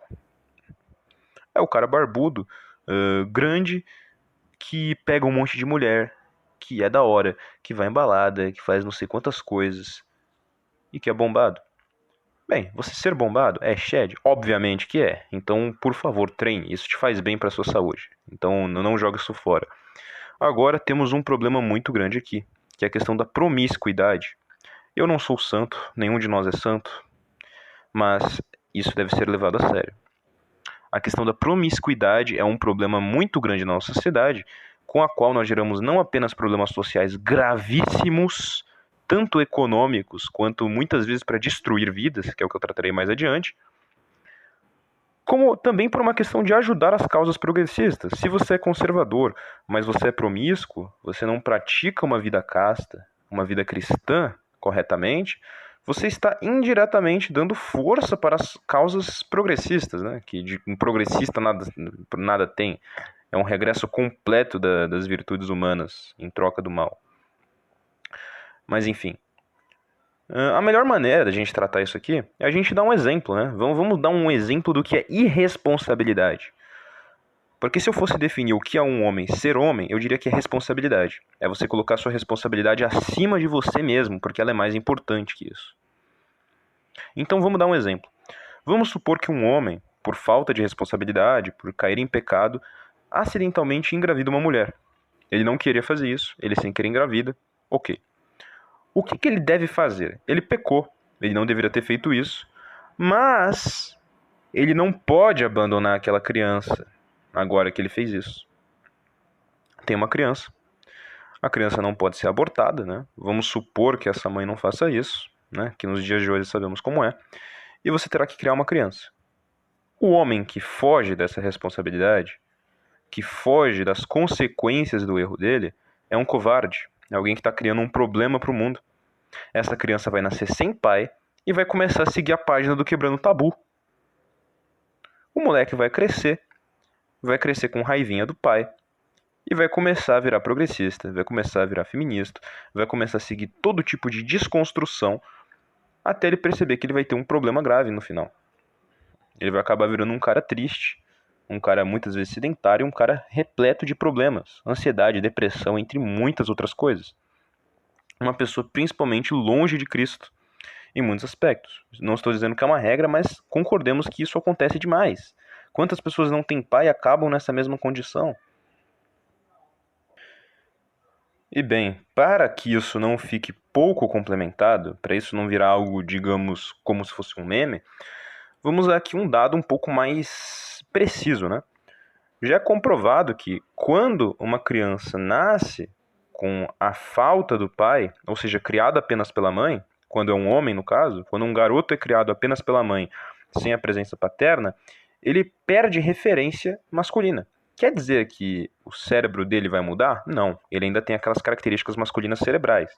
É o cara barbudo, uh, grande, que pega um monte de mulher, que é da hora, que vai embalada, que faz não sei quantas coisas e que é bombado. Bem, você ser bombado é shed? Obviamente que é. Então, por favor, treine. Isso te faz bem para sua saúde. Então, não jogue isso fora. Agora temos um problema muito grande aqui, que é a questão da promiscuidade. Eu não sou santo, nenhum de nós é santo, mas isso deve ser levado a sério. A questão da promiscuidade é um problema muito grande na nossa sociedade, com a qual nós geramos não apenas problemas sociais gravíssimos, tanto econômicos quanto muitas vezes para destruir vidas, que é o que eu tratarei mais adiante, como também por uma questão de ajudar as causas progressistas. Se você é conservador, mas você é promíscuo, você não pratica uma vida casta, uma vida cristã corretamente, você está indiretamente dando força para as causas progressistas, né? que de um progressista nada, nada tem. É um regresso completo da, das virtudes humanas em troca do mal. Mas enfim, a melhor maneira da gente tratar isso aqui é a gente dar um exemplo, né? Vamos, vamos dar um exemplo do que é irresponsabilidade. Porque se eu fosse definir o que é um homem ser homem, eu diria que é responsabilidade. É você colocar sua responsabilidade acima de você mesmo, porque ela é mais importante que isso. Então vamos dar um exemplo. Vamos supor que um homem, por falta de responsabilidade, por cair em pecado, acidentalmente engravida uma mulher. Ele não queria fazer isso, ele sem querer engravida, ok. O que, que ele deve fazer? Ele pecou, ele não deveria ter feito isso, mas ele não pode abandonar aquela criança agora que ele fez isso. Tem uma criança. A criança não pode ser abortada, né? Vamos supor que essa mãe não faça isso, né? Que nos dias de hoje sabemos como é. E você terá que criar uma criança. O homem que foge dessa responsabilidade, que foge das consequências do erro dele, é um covarde. É alguém que está criando um problema para o mundo. Essa criança vai nascer sem pai e vai começar a seguir a página do Quebrando Tabu. O moleque vai crescer, vai crescer com raivinha do pai e vai começar a virar progressista, vai começar a virar feminista, vai começar a seguir todo tipo de desconstrução até ele perceber que ele vai ter um problema grave no final. Ele vai acabar virando um cara triste, um cara muitas vezes sedentário, um cara repleto de problemas, ansiedade, depressão, entre muitas outras coisas. Uma pessoa principalmente longe de Cristo em muitos aspectos. Não estou dizendo que é uma regra, mas concordemos que isso acontece demais. Quantas pessoas não têm pai e acabam nessa mesma condição? E bem, para que isso não fique pouco complementado, para isso não virar algo, digamos, como se fosse um meme, vamos dar aqui um dado um pouco mais preciso, né? Já é comprovado que quando uma criança nasce com a falta do pai, ou seja, criada apenas pela mãe, quando é um homem no caso, quando um garoto é criado apenas pela mãe, sem a presença paterna, ele perde referência masculina. Quer dizer que o cérebro dele vai mudar? Não, ele ainda tem aquelas características masculinas cerebrais.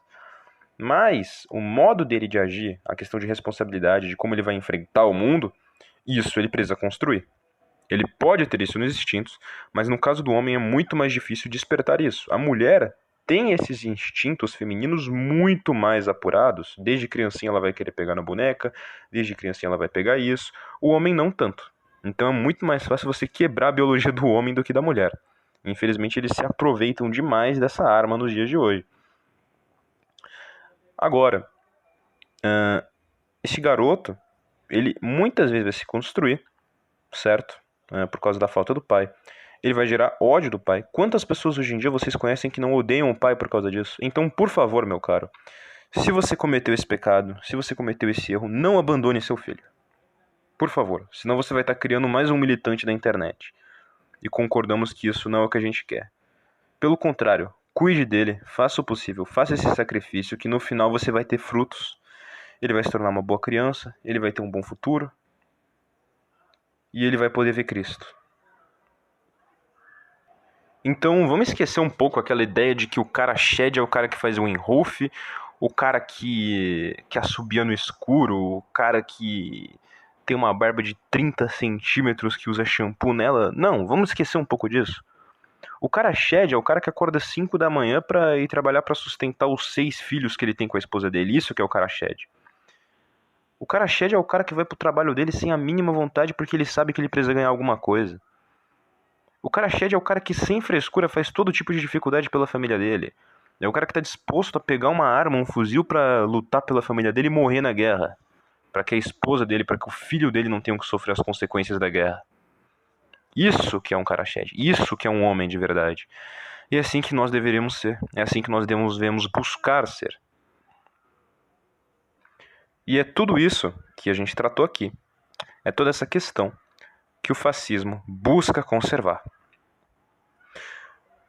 Mas o modo dele de agir, a questão de responsabilidade, de como ele vai enfrentar o mundo, isso ele precisa construir. Ele pode ter isso nos instintos, mas no caso do homem é muito mais difícil despertar isso. A mulher tem esses instintos femininos muito mais apurados. Desde criancinha ela vai querer pegar na boneca, desde criancinha ela vai pegar isso. O homem não tanto. Então é muito mais fácil você quebrar a biologia do homem do que da mulher. Infelizmente eles se aproveitam demais dessa arma nos dias de hoje. Agora, uh, esse garoto, ele muitas vezes vai se construir, certo? Uh, por causa da falta do pai. Ele vai gerar ódio do pai. Quantas pessoas hoje em dia vocês conhecem que não odeiam o pai por causa disso? Então, por favor, meu caro, se você cometeu esse pecado, se você cometeu esse erro, não abandone seu filho. Por favor, senão você vai estar criando mais um militante da internet. E concordamos que isso não é o que a gente quer. Pelo contrário, cuide dele, faça o possível, faça esse sacrifício que no final você vai ter frutos. Ele vai se tornar uma boa criança, ele vai ter um bom futuro e ele vai poder ver Cristo. Então vamos esquecer um pouco aquela ideia de que o cara shed é o cara que faz o enrolf, o cara que, que assobia no escuro, o cara que tem uma barba de 30 centímetros que usa shampoo nela. Não, vamos esquecer um pouco disso. O cara shed é o cara que acorda 5 da manhã para ir trabalhar para sustentar os seis filhos que ele tem com a esposa dele. Isso que é o cara shed. O cara shed é o cara que vai pro trabalho dele sem a mínima vontade porque ele sabe que ele precisa ganhar alguma coisa. O cara shed é o cara que sem frescura faz todo tipo de dificuldade pela família dele. É o cara que tá disposto a pegar uma arma, um fuzil para lutar pela família dele e morrer na guerra para que a esposa dele, para que o filho dele não tenha que sofrer as consequências da guerra. Isso que é um cara shed, isso que é um homem de verdade. E é assim que nós deveríamos ser, é assim que nós devemos buscar ser. E é tudo isso que a gente tratou aqui. É toda essa questão que o fascismo busca conservar.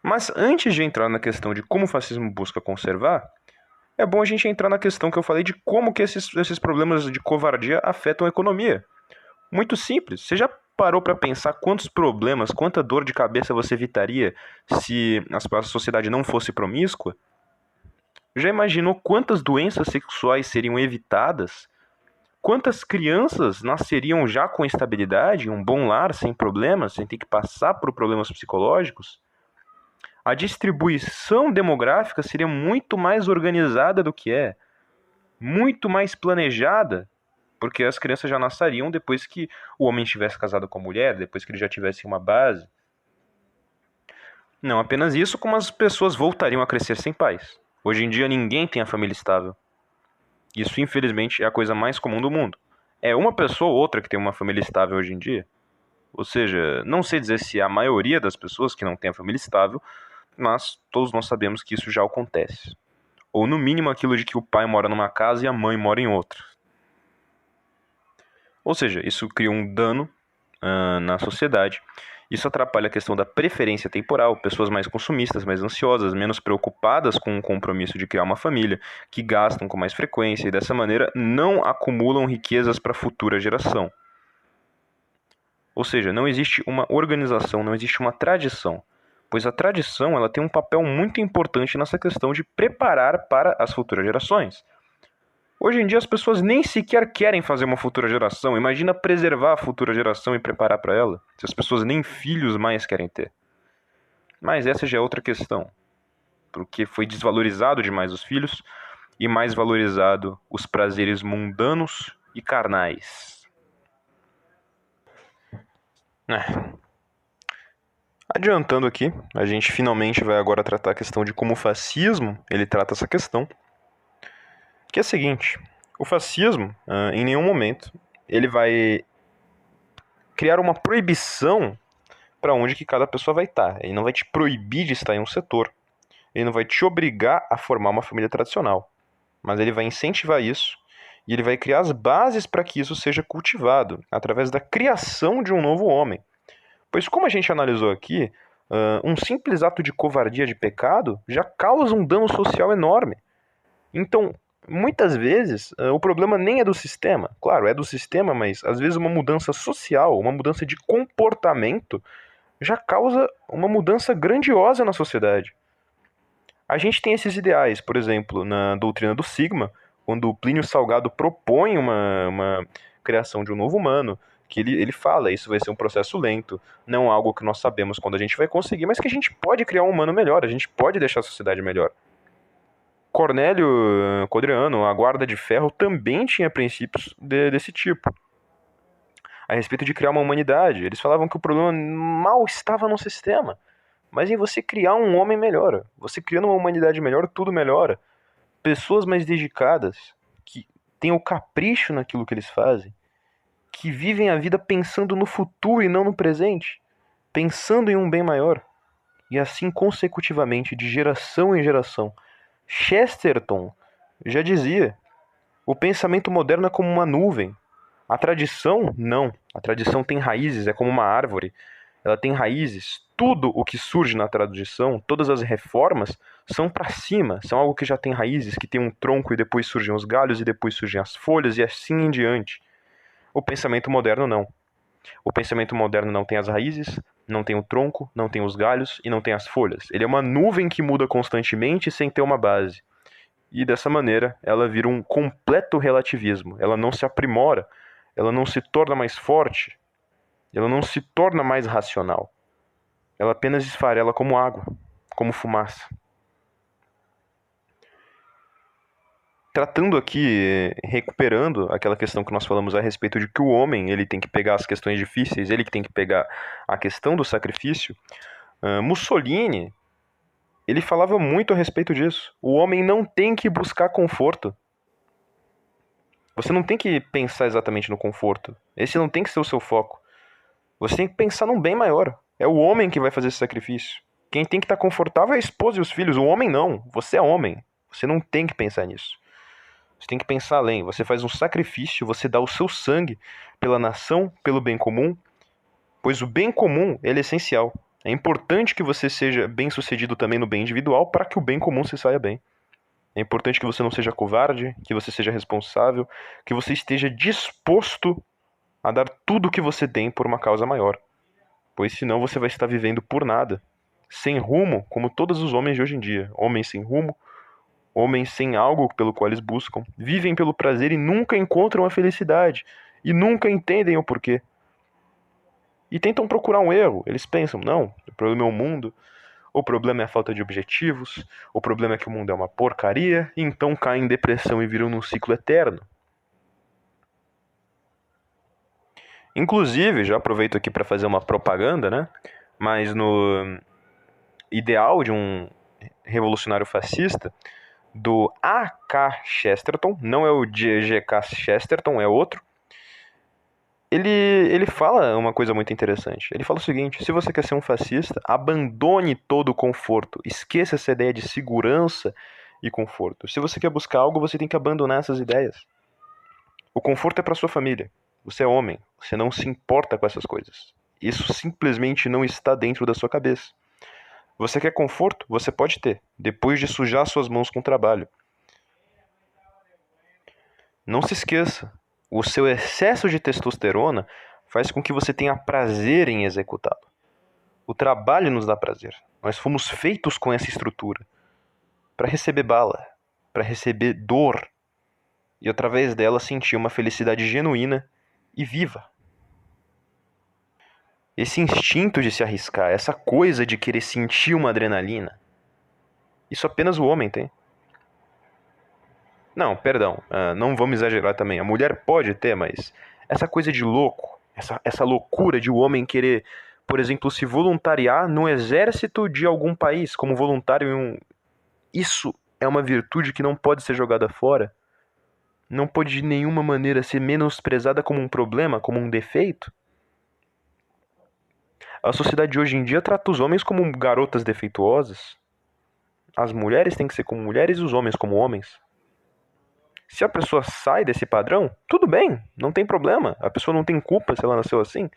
Mas antes de entrar na questão de como o fascismo busca conservar, é bom a gente entrar na questão que eu falei de como que esses, esses problemas de covardia afetam a economia. Muito simples. Você já parou para pensar quantos problemas, quanta dor de cabeça você evitaria se a sociedade não fosse promíscua? Já imaginou quantas doenças sexuais seriam evitadas? Quantas crianças nasceriam já com estabilidade, um bom lar, sem problemas, sem ter que passar por problemas psicológicos? a distribuição demográfica seria muito mais organizada do que é, muito mais planejada, porque as crianças já nasceriam depois que o homem estivesse casado com a mulher, depois que ele já tivesse uma base. Não apenas isso, como as pessoas voltariam a crescer sem pais. Hoje em dia ninguém tem a família estável. Isso, infelizmente, é a coisa mais comum do mundo. É uma pessoa ou outra que tem uma família estável hoje em dia. Ou seja, não sei dizer se é a maioria das pessoas que não tem a família estável, mas todos nós sabemos que isso já acontece. Ou no mínimo aquilo de que o pai mora numa casa e a mãe mora em outra. Ou seja, isso cria um dano uh, na sociedade. Isso atrapalha a questão da preferência temporal, pessoas mais consumistas, mais ansiosas, menos preocupadas com o compromisso de criar uma família, que gastam com mais frequência e dessa maneira não acumulam riquezas para a futura geração. Ou seja, não existe uma organização, não existe uma tradição, pois a tradição ela tem um papel muito importante nessa questão de preparar para as futuras gerações. Hoje em dia as pessoas nem sequer querem fazer uma futura geração. Imagina preservar a futura geração e preparar para ela, se as pessoas nem filhos mais querem ter. Mas essa já é outra questão, porque foi desvalorizado demais os filhos e mais valorizado os prazeres mundanos e carnais. É. Adiantando aqui, a gente finalmente vai agora tratar a questão de como o fascismo ele trata essa questão que é o seguinte: o fascismo, em nenhum momento, ele vai criar uma proibição para onde que cada pessoa vai estar. Ele não vai te proibir de estar em um setor. Ele não vai te obrigar a formar uma família tradicional. Mas ele vai incentivar isso e ele vai criar as bases para que isso seja cultivado através da criação de um novo homem. Pois, como a gente analisou aqui, um simples ato de covardia de pecado já causa um dano social enorme. Então, muitas vezes uh, o problema nem é do sistema. Claro, é do sistema, mas às vezes uma mudança social, uma mudança de comportamento já causa uma mudança grandiosa na sociedade. A gente tem esses ideais, por exemplo, na doutrina do Sigma, quando Plínio Salgado propõe uma, uma criação de um novo humano, que ele, ele fala, isso vai ser um processo lento, não algo que nós sabemos quando a gente vai conseguir, mas que a gente pode criar um humano melhor, a gente pode deixar a sociedade melhor. Cornélio eh, Codreano, a Guarda de Ferro, também tinha princípios de, desse tipo. A respeito de criar uma humanidade. Eles falavam que o problema mal estava no sistema, mas em você criar um homem melhor. Você criando uma humanidade melhor, tudo melhora. Pessoas mais dedicadas, que têm o capricho naquilo que eles fazem, que vivem a vida pensando no futuro e não no presente, pensando em um bem maior. E assim consecutivamente, de geração em geração Chesterton já dizia: o pensamento moderno é como uma nuvem. A tradição, não. A tradição tem raízes, é como uma árvore. Ela tem raízes. Tudo o que surge na tradição, todas as reformas, são para cima. São algo que já tem raízes, que tem um tronco e depois surgem os galhos e depois surgem as folhas e assim em diante. O pensamento moderno não. O pensamento moderno não tem as raízes, não tem o tronco, não tem os galhos e não tem as folhas. Ele é uma nuvem que muda constantemente sem ter uma base. E dessa maneira, ela vira um completo relativismo. Ela não se aprimora, ela não se torna mais forte, ela não se torna mais racional. Ela apenas esfarela como água, como fumaça. Tratando aqui, recuperando aquela questão que nós falamos a respeito de que o homem ele tem que pegar as questões difíceis, ele que tem que pegar a questão do sacrifício, uh, Mussolini ele falava muito a respeito disso. O homem não tem que buscar conforto. Você não tem que pensar exatamente no conforto. Esse não tem que ser o seu foco. Você tem que pensar num bem maior. É o homem que vai fazer esse sacrifício. Quem tem que estar confortável é a esposa e os filhos. O homem não. Você é homem. Você não tem que pensar nisso. Você tem que pensar além. Você faz um sacrifício, você dá o seu sangue pela nação, pelo bem comum, pois o bem comum ele é essencial. É importante que você seja bem sucedido também no bem individual para que o bem comum se saia bem. É importante que você não seja covarde, que você seja responsável, que você esteja disposto a dar tudo o que você tem por uma causa maior. Pois senão você vai estar vivendo por nada, sem rumo, como todos os homens de hoje em dia. Homens sem rumo, Homens sem algo pelo qual eles buscam, vivem pelo prazer e nunca encontram a felicidade, e nunca entendem o porquê. E tentam procurar um erro. Eles pensam: não, o problema é o mundo, o problema é a falta de objetivos, o problema é que o mundo é uma porcaria, e então caem em depressão e viram num ciclo eterno. Inclusive, já aproveito aqui para fazer uma propaganda, né? Mas no ideal de um revolucionário fascista, do A.K. Chesterton, não é o G.K. Chesterton, é outro. Ele, ele fala uma coisa muito interessante. Ele fala o seguinte: se você quer ser um fascista, abandone todo o conforto, esqueça essa ideia de segurança e conforto. Se você quer buscar algo, você tem que abandonar essas ideias. O conforto é para sua família. Você é homem, você não se importa com essas coisas. Isso simplesmente não está dentro da sua cabeça. Você quer conforto? Você pode ter, depois de sujar suas mãos com trabalho. Não se esqueça, o seu excesso de testosterona faz com que você tenha prazer em executá-lo. O trabalho nos dá prazer. Nós fomos feitos com essa estrutura para receber bala, para receber dor e através dela sentir uma felicidade genuína e viva. Esse instinto de se arriscar, essa coisa de querer sentir uma adrenalina, isso apenas o homem tem. Não, perdão, uh, não vamos exagerar também. A mulher pode ter, mas essa coisa de louco, essa, essa loucura de o homem querer, por exemplo, se voluntariar no exército de algum país, como voluntário em um. Isso é uma virtude que não pode ser jogada fora. Não pode de nenhuma maneira ser menosprezada como um problema, como um defeito. A sociedade de hoje em dia trata os homens como garotas defeituosas. As mulheres têm que ser como mulheres e os homens como homens. Se a pessoa sai desse padrão, tudo bem, não tem problema. A pessoa não tem culpa se ela nasceu assim.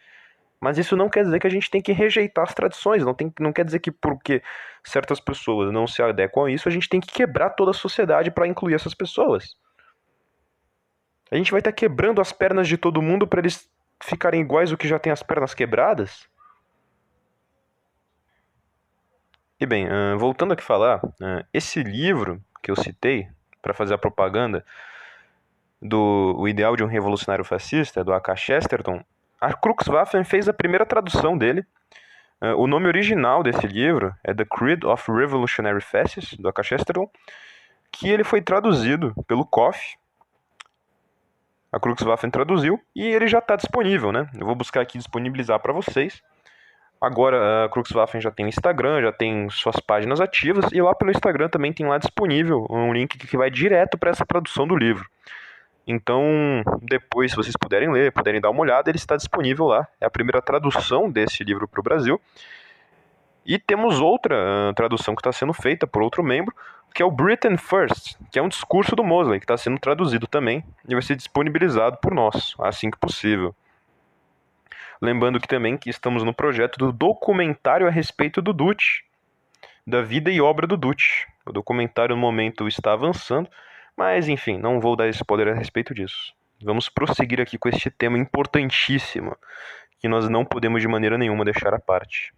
Mas isso não quer dizer que a gente tem que rejeitar as tradições. Não, tem, não quer dizer que porque certas pessoas não se adequam a isso, a gente tem que quebrar toda a sociedade para incluir essas pessoas. A gente vai estar tá quebrando as pernas de todo mundo para eles ficarem iguais o que já tem as pernas quebradas? E bem, voltando aqui falar, esse livro que eu citei para fazer a propaganda do O Ideal de um Revolucionário Fascista, do A.K. Chesterton, a Waffen fez a primeira tradução dele. O nome original desse livro é The Creed of Revolutionary Fascists, do A.K. Chesterton, que ele foi traduzido pelo COF. A Waffen traduziu e ele já está disponível, né? Eu vou buscar aqui disponibilizar para vocês. Agora a Cruxwaffen já tem Instagram, já tem suas páginas ativas e lá pelo Instagram também tem lá disponível um link que vai direto para essa tradução do livro. Então, depois, se vocês puderem ler, puderem dar uma olhada, ele está disponível lá. É a primeira tradução desse livro para o Brasil. E temos outra uh, tradução que está sendo feita por outro membro, que é o Britain First, que é um discurso do Mosley, que está sendo traduzido também e vai ser disponibilizado por nós, assim que possível. Lembrando que também que estamos no projeto do documentário a respeito do Dutti, da vida e obra do Dutti. O documentário no momento está avançando, mas enfim, não vou dar spoiler a respeito disso. Vamos prosseguir aqui com este tema importantíssimo, que nós não podemos de maneira nenhuma deixar à parte.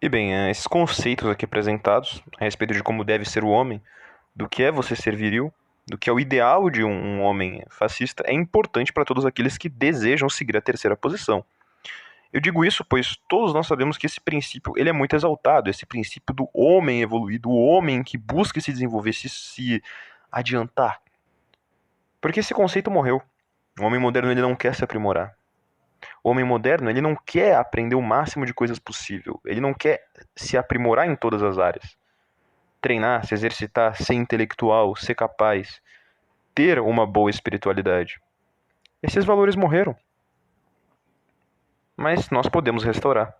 E bem, é, esses conceitos aqui apresentados a respeito de como deve ser o homem, do que é você ser viril, do que é o ideal de um, homem fascista é importante para todos aqueles que desejam seguir a terceira posição. Eu digo isso pois todos nós sabemos que esse princípio ele é muito exaltado, esse princípio do homem evoluído, o homem que busca se desenvolver, se, se adiantar. Porque esse conceito morreu. O homem moderno ele não quer se aprimorar. O homem moderno ele não quer aprender o máximo de coisas possível. Ele não quer se aprimorar em todas as áreas treinar, se exercitar, ser intelectual, ser capaz, ter uma boa espiritualidade. Esses valores morreram. Mas nós podemos restaurar.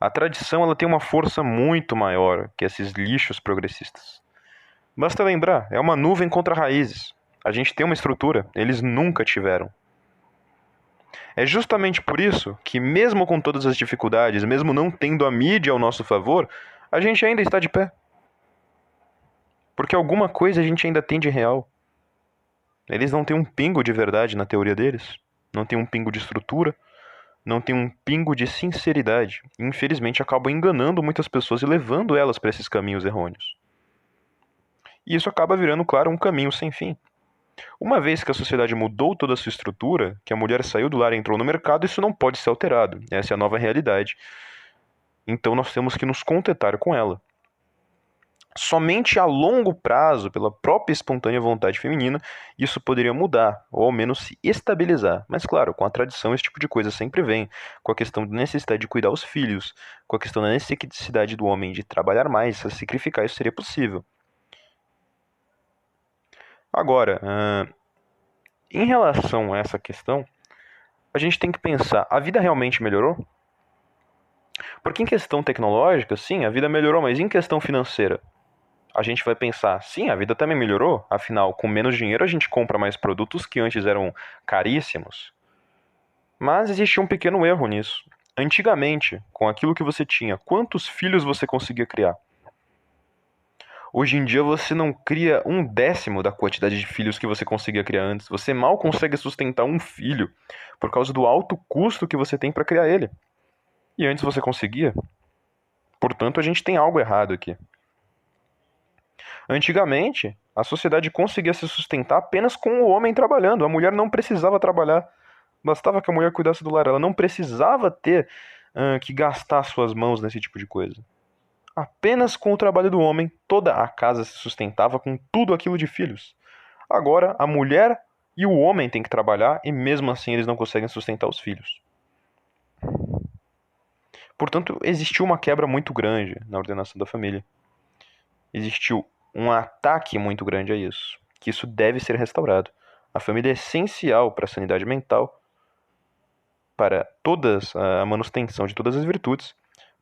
A tradição ela tem uma força muito maior que esses lixos progressistas. Basta lembrar, é uma nuvem contra raízes. A gente tem uma estrutura, eles nunca tiveram. É justamente por isso que, mesmo com todas as dificuldades, mesmo não tendo a mídia ao nosso favor, a gente ainda está de pé. Porque alguma coisa a gente ainda tem de real. Eles não têm um pingo de verdade na teoria deles. Não tem um pingo de estrutura. Não tem um pingo de sinceridade. E, infelizmente acabam enganando muitas pessoas e levando elas para esses caminhos errôneos. E isso acaba virando, claro, um caminho sem fim. Uma vez que a sociedade mudou toda a sua estrutura, que a mulher saiu do lar e entrou no mercado, isso não pode ser alterado. Essa é a nova realidade. Então nós temos que nos contentar com ela somente a longo prazo, pela própria espontânea vontade feminina, isso poderia mudar, ou ao menos se estabilizar. Mas, claro, com a tradição, esse tipo de coisa sempre vem, com a questão da necessidade de cuidar dos filhos, com a questão da necessidade do homem de trabalhar mais, se sacrificar, isso seria possível. Agora, uh, em relação a essa questão, a gente tem que pensar: a vida realmente melhorou? Porque em questão tecnológica, sim, a vida melhorou, mas em questão financeira, a gente vai pensar: sim, a vida também melhorou, afinal, com menos dinheiro a gente compra mais produtos que antes eram caríssimos. Mas existe um pequeno erro nisso. Antigamente, com aquilo que você tinha, quantos filhos você conseguia criar? Hoje em dia você não cria um décimo da quantidade de filhos que você conseguia criar antes. Você mal consegue sustentar um filho por causa do alto custo que você tem para criar ele. E antes você conseguia. Portanto, a gente tem algo errado aqui. Antigamente, a sociedade conseguia se sustentar apenas com o homem trabalhando. A mulher não precisava trabalhar. Bastava que a mulher cuidasse do lar. Ela não precisava ter uh, que gastar suas mãos nesse tipo de coisa. Apenas com o trabalho do homem, toda a casa se sustentava com tudo aquilo de filhos. Agora, a mulher e o homem têm que trabalhar e mesmo assim eles não conseguem sustentar os filhos. Portanto, existiu uma quebra muito grande na ordenação da família. Existiu um ataque muito grande a isso, que isso deve ser restaurado. A família é essencial para a sanidade mental, para todas a manutenção de todas as virtudes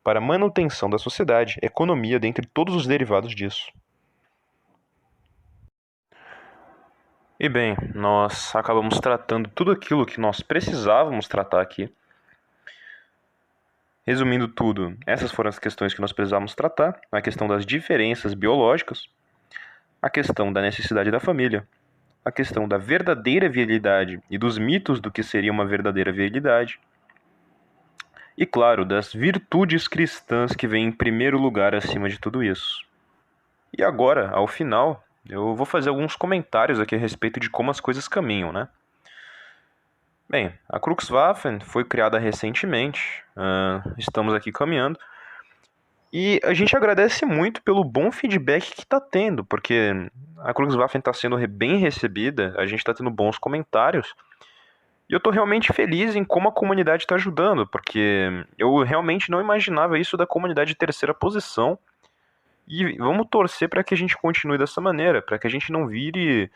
para a manutenção da sociedade, economia, dentre todos os derivados disso. E bem, nós acabamos tratando tudo aquilo que nós precisávamos tratar aqui. Resumindo tudo, essas foram as questões que nós precisávamos tratar: a questão das diferenças biológicas, a questão da necessidade da família, a questão da verdadeira virilidade e dos mitos do que seria uma verdadeira virilidade, e, claro, das virtudes cristãs que vêm em primeiro lugar acima de tudo isso. E agora, ao final, eu vou fazer alguns comentários aqui a respeito de como as coisas caminham, né? Bem, a Kruxwaffen foi criada recentemente, uh, estamos aqui caminhando, e a gente agradece muito pelo bom feedback que está tendo, porque a Kruxwaffen está sendo bem recebida, a gente está tendo bons comentários, e eu tô realmente feliz em como a comunidade está ajudando, porque eu realmente não imaginava isso da comunidade de terceira posição. E vamos torcer para que a gente continue dessa maneira, para que a gente não vire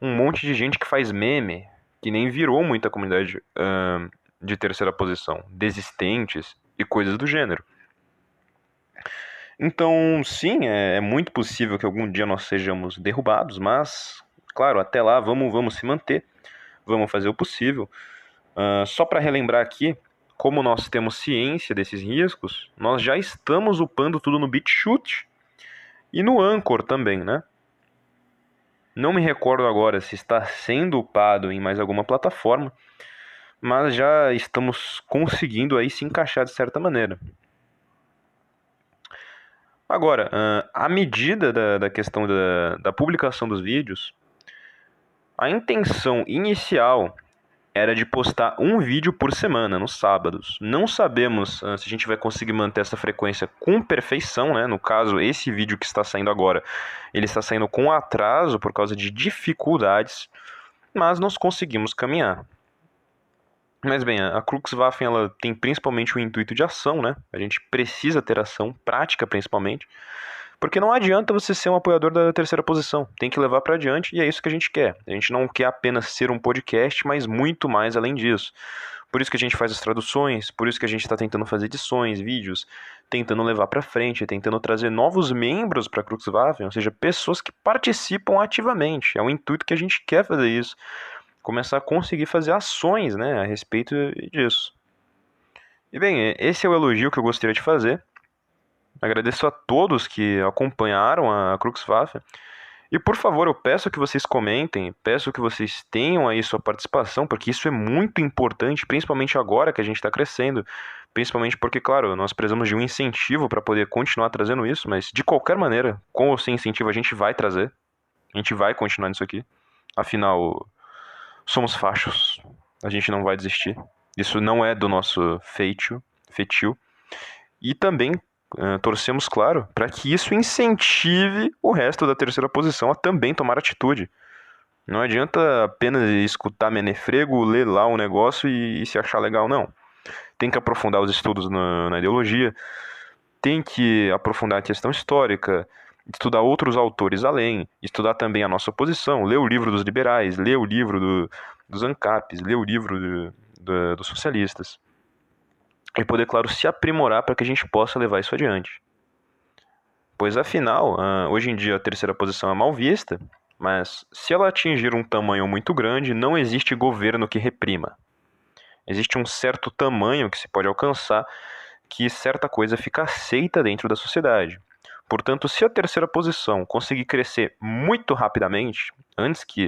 um monte de gente que faz meme, que nem virou muita comunidade uh, de terceira posição, desistentes e coisas do gênero. Então, sim, é, é, muito possível que algum dia nós sejamos derrubados, mas, claro, até lá vamos, vamos se manter vamos fazer o possível. Uh, só para relembrar aqui, como nós temos ciência desses riscos, nós já estamos upando tudo no BitChute e no Anchor também, né? Não me recordo agora se está sendo upado em mais alguma plataforma, mas já estamos conseguindo aí se encaixar de certa maneira. Agora, à medida da, da questão da, da publicação dos vídeos, a intenção inicial era de postar um vídeo por semana, nos sábados. Não sabemos se a gente vai conseguir manter essa frequência com perfeição, né? No caso, esse vídeo que está saindo agora, ele está saindo com atraso por causa de dificuldades, mas nós conseguimos caminhar. Mas bem, a Kruxwaffen ela tem principalmente o intuito de ação, né? A gente precisa ter ação, prática principalmente. Porque não adianta você ser um apoiador da terceira posição, tem que levar para adiante e é isso que a gente quer. A gente não quer apenas ser um podcast, mas muito mais além disso. Por isso que a gente faz as traduções, por isso que a gente está tentando fazer edições, vídeos, tentando levar para frente, tentando trazer novos membros para Cruxwaffen, ou seja, pessoas que participam ativamente. É o intuito que a gente quer fazer isso, começar a conseguir fazer ações, né, a respeito disso. E bem, esse é o elogio que eu gostaria de fazer. Agradeço a todos que acompanharam a Cruxwaffe. E por favor, eu peço que vocês comentem, peço que vocês tenham aí sua participação, porque isso é muito importante, principalmente agora que a gente está crescendo. Principalmente porque, claro, nós precisamos de um incentivo para poder continuar trazendo isso, mas de qualquer maneira, com ou sem incentivo, a gente vai trazer. A gente vai continuar nisso aqui. Afinal, somos fachos. A gente não vai desistir. Isso não é do nosso feitio, feitio. E também Uh, torcemos, claro, para que isso incentive o resto da terceira posição a também tomar atitude. Não adianta apenas escutar menefrego, ler lá um negócio e, e se achar legal, não. Tem que aprofundar os estudos na, na, ideologia, tem que aprofundar a questão histórica, estudar outros autores além, estudar também a nossa posição, ler o livro dos liberais, ler o livro do, dos ANCAPs, ler o livro do, do, dos socialistas. E poder, claro, se aprimorar para que a gente possa levar isso adiante. Pois afinal, ah, hoje em dia a terceira posição é mal vista, mas se ela atingir um tamanho muito grande, não existe governo que reprima. Existe um certo tamanho que se pode alcançar que certa coisa fica aceita dentro da sociedade. Portanto, se a terceira posição conseguir crescer muito rapidamente, antes que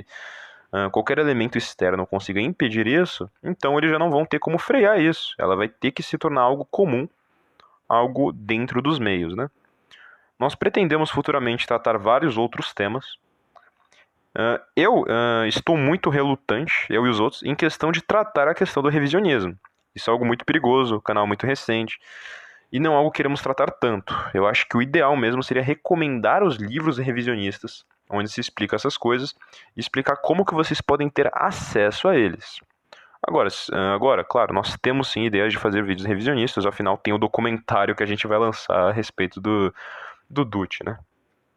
uh, qualquer elemento externo consiga impedir isso, então eles já não vão ter como frear isso. Ela vai ter que se tornar algo comum, algo dentro dos meios, né? Nós pretendemos futuramente tratar vários outros temas. Uh, eu uh, estou muito relutante, eu e os outros, em questão de tratar a questão do revisionismo. Isso é algo muito perigoso, canal muito recente e não algo que queremos tratar tanto. Eu acho que o ideal mesmo seria recomendar os livros revisionistas, onde se explica essas coisas, e explicar como que vocês podem ter acesso a eles. Agora, agora, claro, nós temos sim ideias de fazer vídeos revisionistas, afinal tem o documentário que a gente vai lançar a respeito do, do Dutch, né?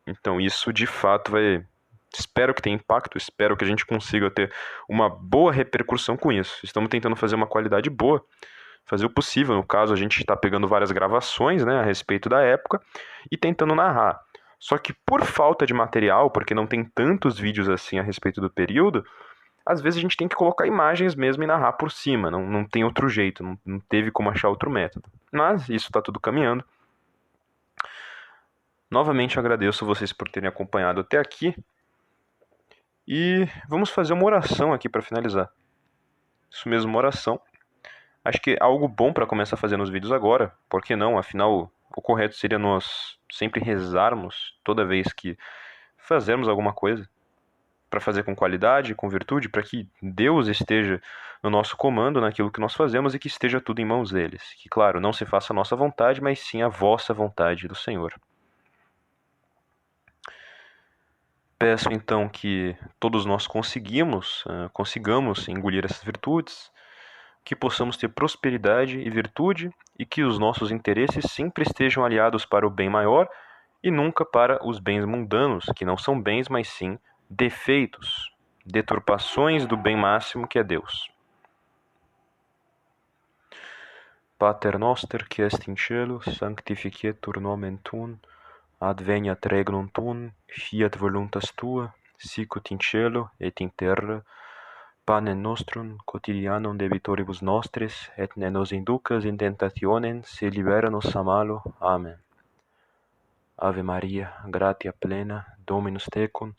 Então isso de fato vai. Espero que tenha impacto, espero que a gente consiga ter uma boa repercussão com isso. Estamos tentando fazer uma qualidade boa fazer o possível. No caso, a gente está pegando várias gravações né, a respeito da época e tentando narrar. Só que por falta de material, porque não tem tantos vídeos assim a respeito do período, às vezes a gente tem que colocar imagens mesmo e narrar por cima. Não, não tem outro jeito, não, não teve como achar outro método. Mas isso está tudo caminhando. Novamente agradeço vocês por terem acompanhado até aqui. E vamos fazer uma oração aqui para finalizar. Isso mesmo, uma oração. Acho que algo bom para começar a fazer nos vídeos agora, por que não? Afinal, o correto seria nós sempre rezarmos toda vez que fazermos alguma coisa para fazer com qualidade, com virtude, para que Deus esteja no nosso comando naquilo que nós fazemos e que esteja tudo em mãos deles. Que, claro, não se faça a nossa vontade, mas sim a vossa vontade do Senhor. Peço então que todos nós conseguimos, uh, consigamos engolir essas virtudes, que possamos ter prosperidade e virtude e que os nossos interesses sempre estejam aliados para o bem maior e nunca para os bens mundanos, que não são bens, mas sim defeitos, deturpações do bem máximo que é Deus. Pater noster qui est in cielo, sanctificetur nomen tuum, adveniat regnum tuum, fiat voluntas tua, sicut in cielo et in terra, panem nostrum quotidianum debitoribus nostris, et ne nos inducas in tentationem, se libera nos a malo. Amen. Ave Maria, gratia plena, Dominus tecum,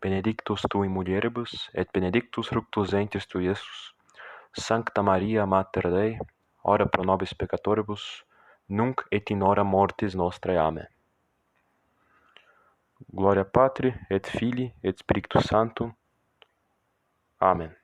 benedictus tu in mulieribus, et benedictus fructus ventris tui Iesus. Sancta Maria, Mater Dei, ora pro nobis peccatoribus, nunc et in hora mortis nostrae. Amen. Gloria Patri, et Filii, et Spiritus Sanctum. Amen.